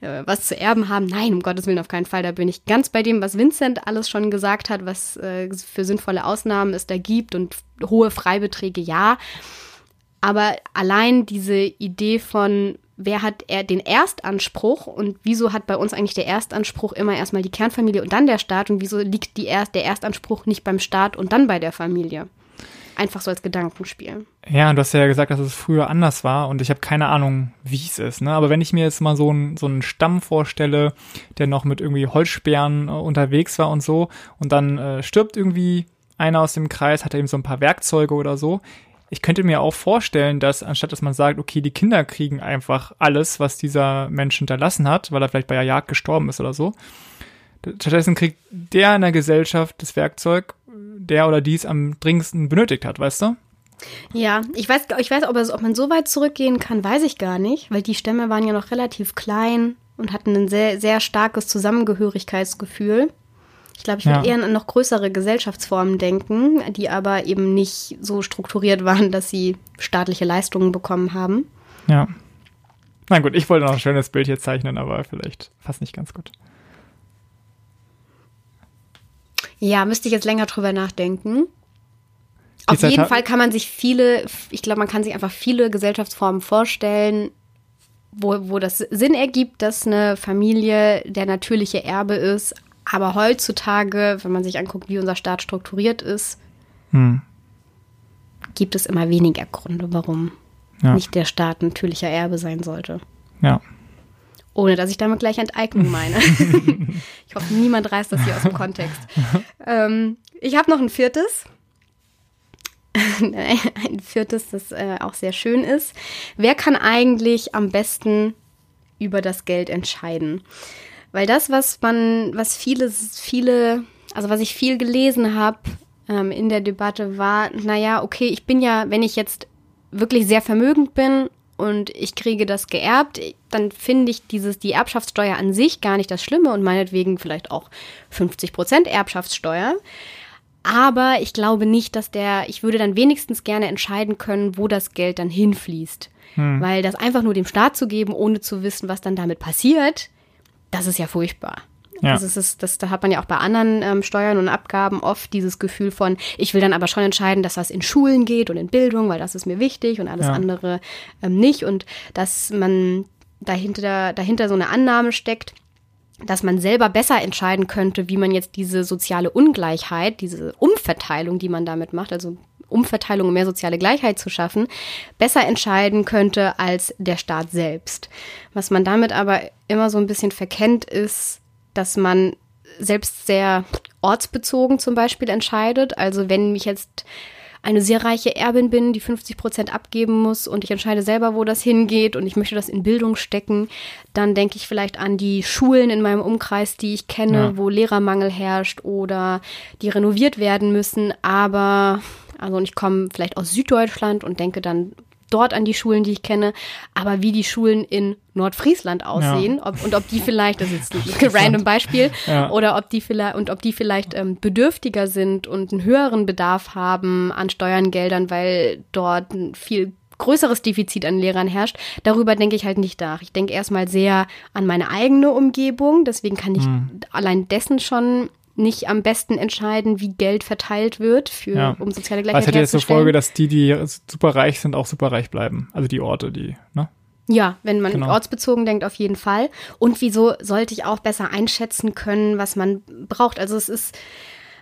äh, was zu erben haben. Nein, um Gottes Willen auf keinen Fall. Da bin ich ganz bei dem, was Vincent alles schon gesagt hat, was äh, für sinnvolle Ausnahmen es da gibt und hohe Freibeträge, ja. Aber allein diese Idee von wer hat er den Erstanspruch und wieso hat bei uns eigentlich der Erstanspruch immer erstmal die Kernfamilie und dann der Staat und wieso liegt die Erst, der Erstanspruch nicht beim Staat und dann bei der Familie? Einfach so als Gedankenspiel. Ja, du hast ja gesagt, dass es früher anders war und ich habe keine Ahnung, wie es ist. Ne? Aber wenn ich mir jetzt mal so, ein, so einen Stamm vorstelle, der noch mit irgendwie Holzsperren äh, unterwegs war und so und dann äh, stirbt irgendwie einer aus dem Kreis, hat er eben so ein paar Werkzeuge oder so ich könnte mir auch vorstellen, dass anstatt dass man sagt, okay, die Kinder kriegen einfach alles, was dieser Mensch hinterlassen hat, weil er vielleicht bei der Jagd gestorben ist oder so. Stattdessen kriegt der in der Gesellschaft das Werkzeug, der oder die es am dringendsten benötigt hat, weißt du? Ja, ich weiß, ich weiß, ob, es, ob man so weit zurückgehen kann, weiß ich gar nicht, weil die Stämme waren ja noch relativ klein und hatten ein sehr, sehr starkes Zusammengehörigkeitsgefühl. Ich glaube, ich würde ja. eher an noch größere Gesellschaftsformen denken, die aber eben nicht so strukturiert waren, dass sie staatliche Leistungen bekommen haben. Ja. Na gut, ich wollte noch ein schönes Bild hier zeichnen, aber vielleicht fast nicht ganz gut. Ja, müsste ich jetzt länger drüber nachdenken. Die Auf Zeit jeden Fall kann man sich viele, ich glaube, man kann sich einfach viele Gesellschaftsformen vorstellen, wo, wo das Sinn ergibt, dass eine Familie der natürliche Erbe ist, aber heutzutage, wenn man sich anguckt, wie unser Staat strukturiert ist, hm. gibt es immer weniger Gründe, warum ja. nicht der Staat natürlicher Erbe sein sollte. Ja. Ohne dass ich damit gleich Enteignung meine. ich hoffe, niemand reißt das hier aus dem Kontext. Ähm, ich habe noch ein viertes. ein viertes, das äh, auch sehr schön ist. Wer kann eigentlich am besten über das Geld entscheiden? Weil das, was man, was viele, viele, also was ich viel gelesen habe ähm, in der Debatte, war, naja, okay, ich bin ja, wenn ich jetzt wirklich sehr vermögend bin und ich kriege das geerbt, dann finde ich dieses, die Erbschaftssteuer an sich gar nicht das Schlimme und meinetwegen vielleicht auch 50 Prozent Erbschaftssteuer. Aber ich glaube nicht, dass der, ich würde dann wenigstens gerne entscheiden können, wo das Geld dann hinfließt. Hm. Weil das einfach nur dem Staat zu geben, ohne zu wissen, was dann damit passiert, das ist ja furchtbar. Ja. Also es ist, das, da hat man ja auch bei anderen ähm, Steuern und Abgaben oft dieses Gefühl von, ich will dann aber schon entscheiden, dass das in Schulen geht und in Bildung, weil das ist mir wichtig und alles ja. andere ähm, nicht. Und dass man dahinter, dahinter so eine Annahme steckt, dass man selber besser entscheiden könnte, wie man jetzt diese soziale Ungleichheit, diese Umverteilung, die man damit macht, also Umverteilung, um mehr soziale Gleichheit zu schaffen, besser entscheiden könnte als der Staat selbst. Was man damit aber immer so ein bisschen verkennt, ist, dass man selbst sehr ortsbezogen zum Beispiel entscheidet. Also wenn mich jetzt eine sehr reiche Erbin bin, die 50 Prozent abgeben muss und ich entscheide selber, wo das hingeht und ich möchte das in Bildung stecken, dann denke ich vielleicht an die Schulen in meinem Umkreis, die ich kenne, ja. wo Lehrermangel herrscht oder die renoviert werden müssen. Aber, also und ich komme vielleicht aus Süddeutschland und denke dann dort an die Schulen, die ich kenne, aber wie die Schulen in Nordfriesland aussehen ja. ob, und ob die vielleicht, das ist jetzt ein random Beispiel, ja. oder ob die vielleicht und ob die vielleicht ähm, bedürftiger sind und einen höheren Bedarf haben an Steuerngeldern, weil dort ein viel größeres Defizit an Lehrern herrscht. Darüber denke ich halt nicht nach. Ich denke erstmal sehr an meine eigene Umgebung, deswegen kann ich hm. allein dessen schon nicht am besten entscheiden, wie Geld verteilt wird, für, ja. um soziale Gleichheit zu Das hat jetzt zur Folge, dass die, die super reich sind, auch super reich bleiben. Also die Orte, die, ne? Ja, wenn man genau. ortsbezogen denkt, auf jeden Fall. Und wieso sollte ich auch besser einschätzen können, was man braucht? Also es ist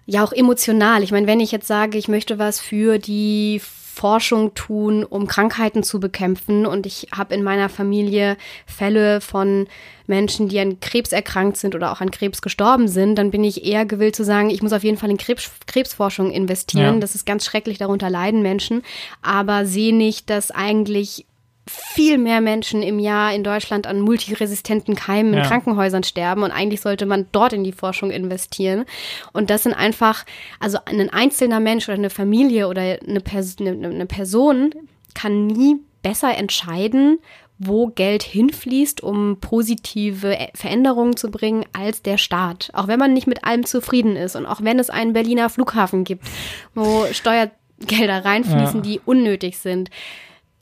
ja auch emotional. Ich meine, wenn ich jetzt sage, ich möchte was für die Forschung tun, um Krankheiten zu bekämpfen. Und ich habe in meiner Familie Fälle von Menschen, die an Krebs erkrankt sind oder auch an Krebs gestorben sind, dann bin ich eher gewillt zu sagen, ich muss auf jeden Fall in Krebs, Krebsforschung investieren. Ja. Das ist ganz schrecklich, darunter leiden Menschen, aber sehe nicht, dass eigentlich viel mehr Menschen im Jahr in Deutschland an multiresistenten Keimen in Krankenhäusern sterben und eigentlich sollte man dort in die Forschung investieren. Und das sind einfach, also ein einzelner Mensch oder eine Familie oder eine, Pers eine, eine Person kann nie besser entscheiden, wo Geld hinfließt, um positive Veränderungen zu bringen, als der Staat. Auch wenn man nicht mit allem zufrieden ist und auch wenn es einen Berliner Flughafen gibt, wo Steuergelder reinfließen, ja. die unnötig sind.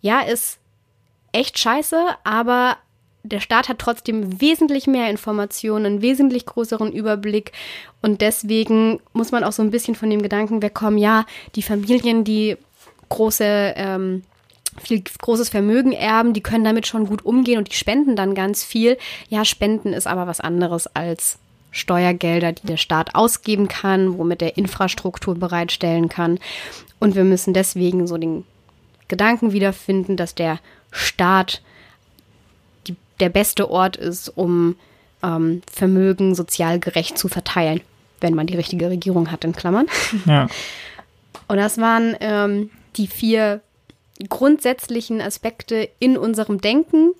Ja, ist echt scheiße, aber der Staat hat trotzdem wesentlich mehr Informationen, einen wesentlich größeren Überblick und deswegen muss man auch so ein bisschen von dem Gedanken wegkommen, ja, die Familien, die große ähm, viel großes Vermögen erben, die können damit schon gut umgehen und die spenden dann ganz viel. Ja, Spenden ist aber was anderes als Steuergelder, die der Staat ausgeben kann, womit er Infrastruktur bereitstellen kann. Und wir müssen deswegen so den Gedanken wiederfinden, dass der Staat die, der beste Ort ist, um ähm, Vermögen sozial gerecht zu verteilen, wenn man die richtige Regierung hat, in Klammern. Ja. Und das waren ähm, die vier grundsätzlichen Aspekte in unserem Denken,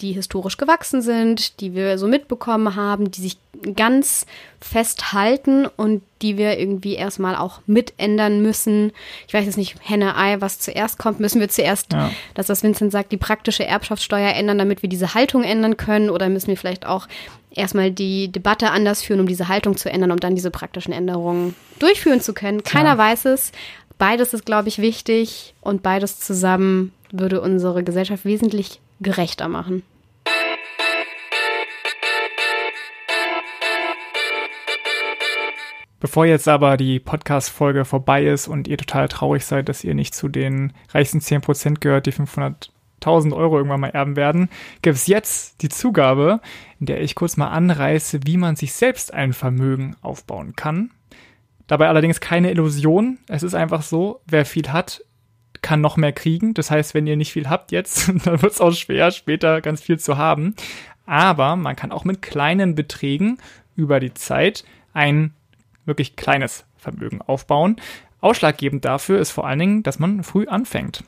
die historisch gewachsen sind, die wir so mitbekommen haben, die sich ganz festhalten und die wir irgendwie erstmal auch mitändern müssen. Ich weiß jetzt nicht, Henne, Ei, was zuerst kommt, müssen wir zuerst, ja. dass das Vincent sagt, die praktische Erbschaftssteuer ändern, damit wir diese Haltung ändern können oder müssen wir vielleicht auch erstmal die Debatte anders führen, um diese Haltung zu ändern, um dann diese praktischen Änderungen durchführen zu können. Keiner ja. weiß es. Beides ist, glaube ich, wichtig und beides zusammen würde unsere Gesellschaft wesentlich gerechter machen. Bevor jetzt aber die Podcast-Folge vorbei ist und ihr total traurig seid, dass ihr nicht zu den reichsten 10% gehört, die 500.000 Euro irgendwann mal erben werden, gibt es jetzt die Zugabe, in der ich kurz mal anreiße, wie man sich selbst ein Vermögen aufbauen kann. Dabei allerdings keine Illusion. Es ist einfach so, wer viel hat, kann noch mehr kriegen. Das heißt, wenn ihr nicht viel habt jetzt, dann wird es auch schwer, später ganz viel zu haben. Aber man kann auch mit kleinen Beträgen über die Zeit ein wirklich kleines Vermögen aufbauen. ausschlaggebend dafür ist vor allen Dingen, dass man früh anfängt.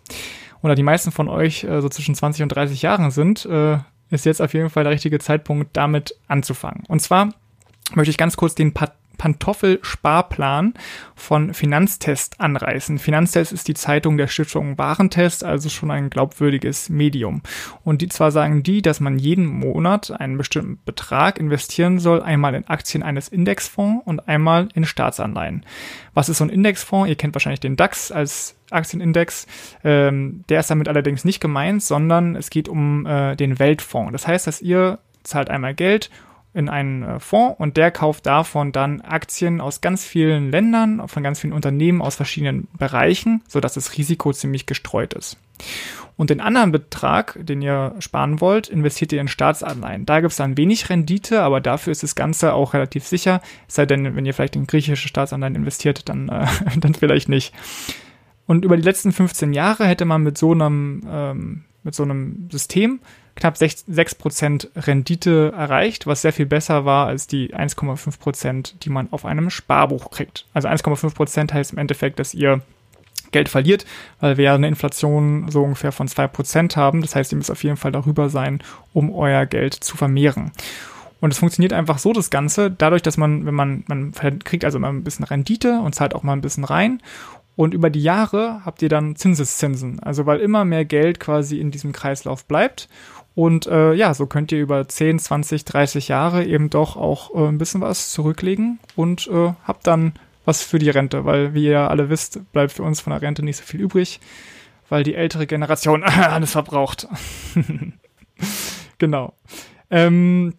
Oder die meisten von euch äh, so zwischen 20 und 30 Jahren sind, äh, ist jetzt auf jeden Fall der richtige Zeitpunkt, damit anzufangen. Und zwar möchte ich ganz kurz den Pat Pantoffelsparplan von Finanztest anreißen. Finanztest ist die Zeitung der Stiftung Warentest, also schon ein glaubwürdiges Medium. Und die zwar sagen die, dass man jeden Monat einen bestimmten Betrag investieren soll, einmal in Aktien eines Indexfonds und einmal in Staatsanleihen. Was ist so ein Indexfonds? Ihr kennt wahrscheinlich den DAX als Aktienindex. Ähm, der ist damit allerdings nicht gemeint, sondern es geht um äh, den Weltfonds. Das heißt, dass ihr zahlt einmal Geld in einen äh, Fonds und der kauft davon dann Aktien aus ganz vielen Ländern, von ganz vielen Unternehmen aus verschiedenen Bereichen, sodass das Risiko ziemlich gestreut ist. Und den anderen Betrag, den ihr sparen wollt, investiert ihr in Staatsanleihen. Da gibt es dann wenig Rendite, aber dafür ist das Ganze auch relativ sicher. Sei denn, wenn ihr vielleicht in griechische Staatsanleihen investiert, dann, äh, dann vielleicht nicht. Und über die letzten 15 Jahre hätte man mit so einem, ähm, mit so einem System knapp 6, 6% Rendite erreicht, was sehr viel besser war als die 1,5%, die man auf einem Sparbuch kriegt. Also 1,5% heißt im Endeffekt, dass ihr Geld verliert, weil wir ja eine Inflation so ungefähr von 2% haben. Das heißt, ihr müsst auf jeden Fall darüber sein, um euer Geld zu vermehren. Und es funktioniert einfach so, das Ganze, dadurch, dass man, wenn man, man kriegt also mal ein bisschen Rendite und zahlt auch mal ein bisschen rein. Und über die Jahre habt ihr dann Zinseszinsen. Also weil immer mehr Geld quasi in diesem Kreislauf bleibt. Und äh, ja, so könnt ihr über 10, 20, 30 Jahre eben doch auch äh, ein bisschen was zurücklegen und äh, habt dann was für die Rente, weil wie ihr alle wisst, bleibt für uns von der Rente nicht so viel übrig, weil die ältere Generation alles verbraucht. genau. Ähm,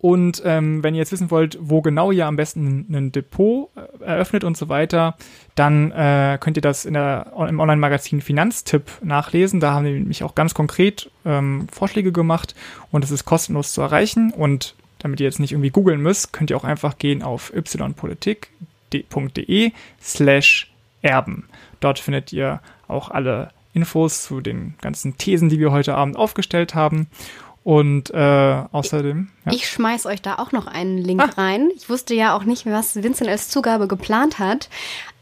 und ähm, wenn ihr jetzt wissen wollt, wo genau ihr am besten ein Depot äh, eröffnet und so weiter, dann äh, könnt ihr das in der, im Online-Magazin Finanztipp nachlesen. Da haben wir nämlich auch ganz konkret ähm, Vorschläge gemacht und es ist kostenlos zu erreichen. Und damit ihr jetzt nicht irgendwie googeln müsst, könnt ihr auch einfach gehen auf ypolitik.de slash erben. Dort findet ihr auch alle Infos zu den ganzen Thesen, die wir heute Abend aufgestellt haben. Und äh, außerdem. Ja. Ich schmeiß euch da auch noch einen Link ah. rein. Ich wusste ja auch nicht, was Vincent als Zugabe geplant hat,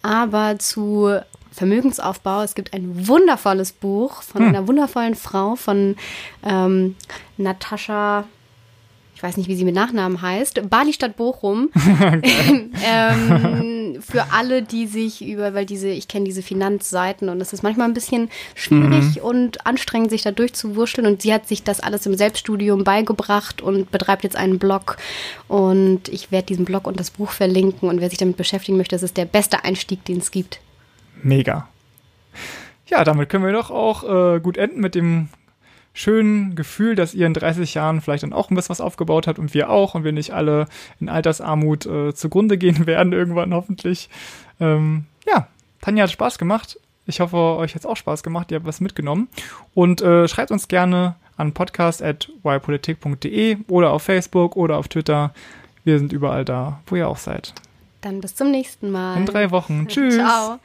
aber zu Vermögensaufbau. Es gibt ein wundervolles Buch von hm. einer wundervollen Frau, von ähm, Natascha ich weiß nicht, wie sie mit Nachnamen heißt, Bali Stadt Bochum. ähm, für alle, die sich über, weil diese, ich kenne diese Finanzseiten und es ist manchmal ein bisschen schwierig mhm. und anstrengend, sich da durchzuwurschteln. Und sie hat sich das alles im Selbststudium beigebracht und betreibt jetzt einen Blog. Und ich werde diesen Blog und das Buch verlinken. Und wer sich damit beschäftigen möchte, das ist der beste Einstieg, den es gibt. Mega. Ja, damit können wir doch auch äh, gut enden mit dem schönen Gefühl, dass ihr in 30 Jahren vielleicht dann auch ein bisschen was aufgebaut habt und wir auch und wir nicht alle in Altersarmut äh, zugrunde gehen werden irgendwann hoffentlich. Ähm, ja, Tanja hat Spaß gemacht. Ich hoffe, euch hat es auch Spaß gemacht. Ihr habt was mitgenommen. Und äh, schreibt uns gerne an podcast.ypolitik.de oder auf Facebook oder auf Twitter. Wir sind überall da, wo ihr auch seid. Dann bis zum nächsten Mal. In drei Wochen. Tschüss. Ciao.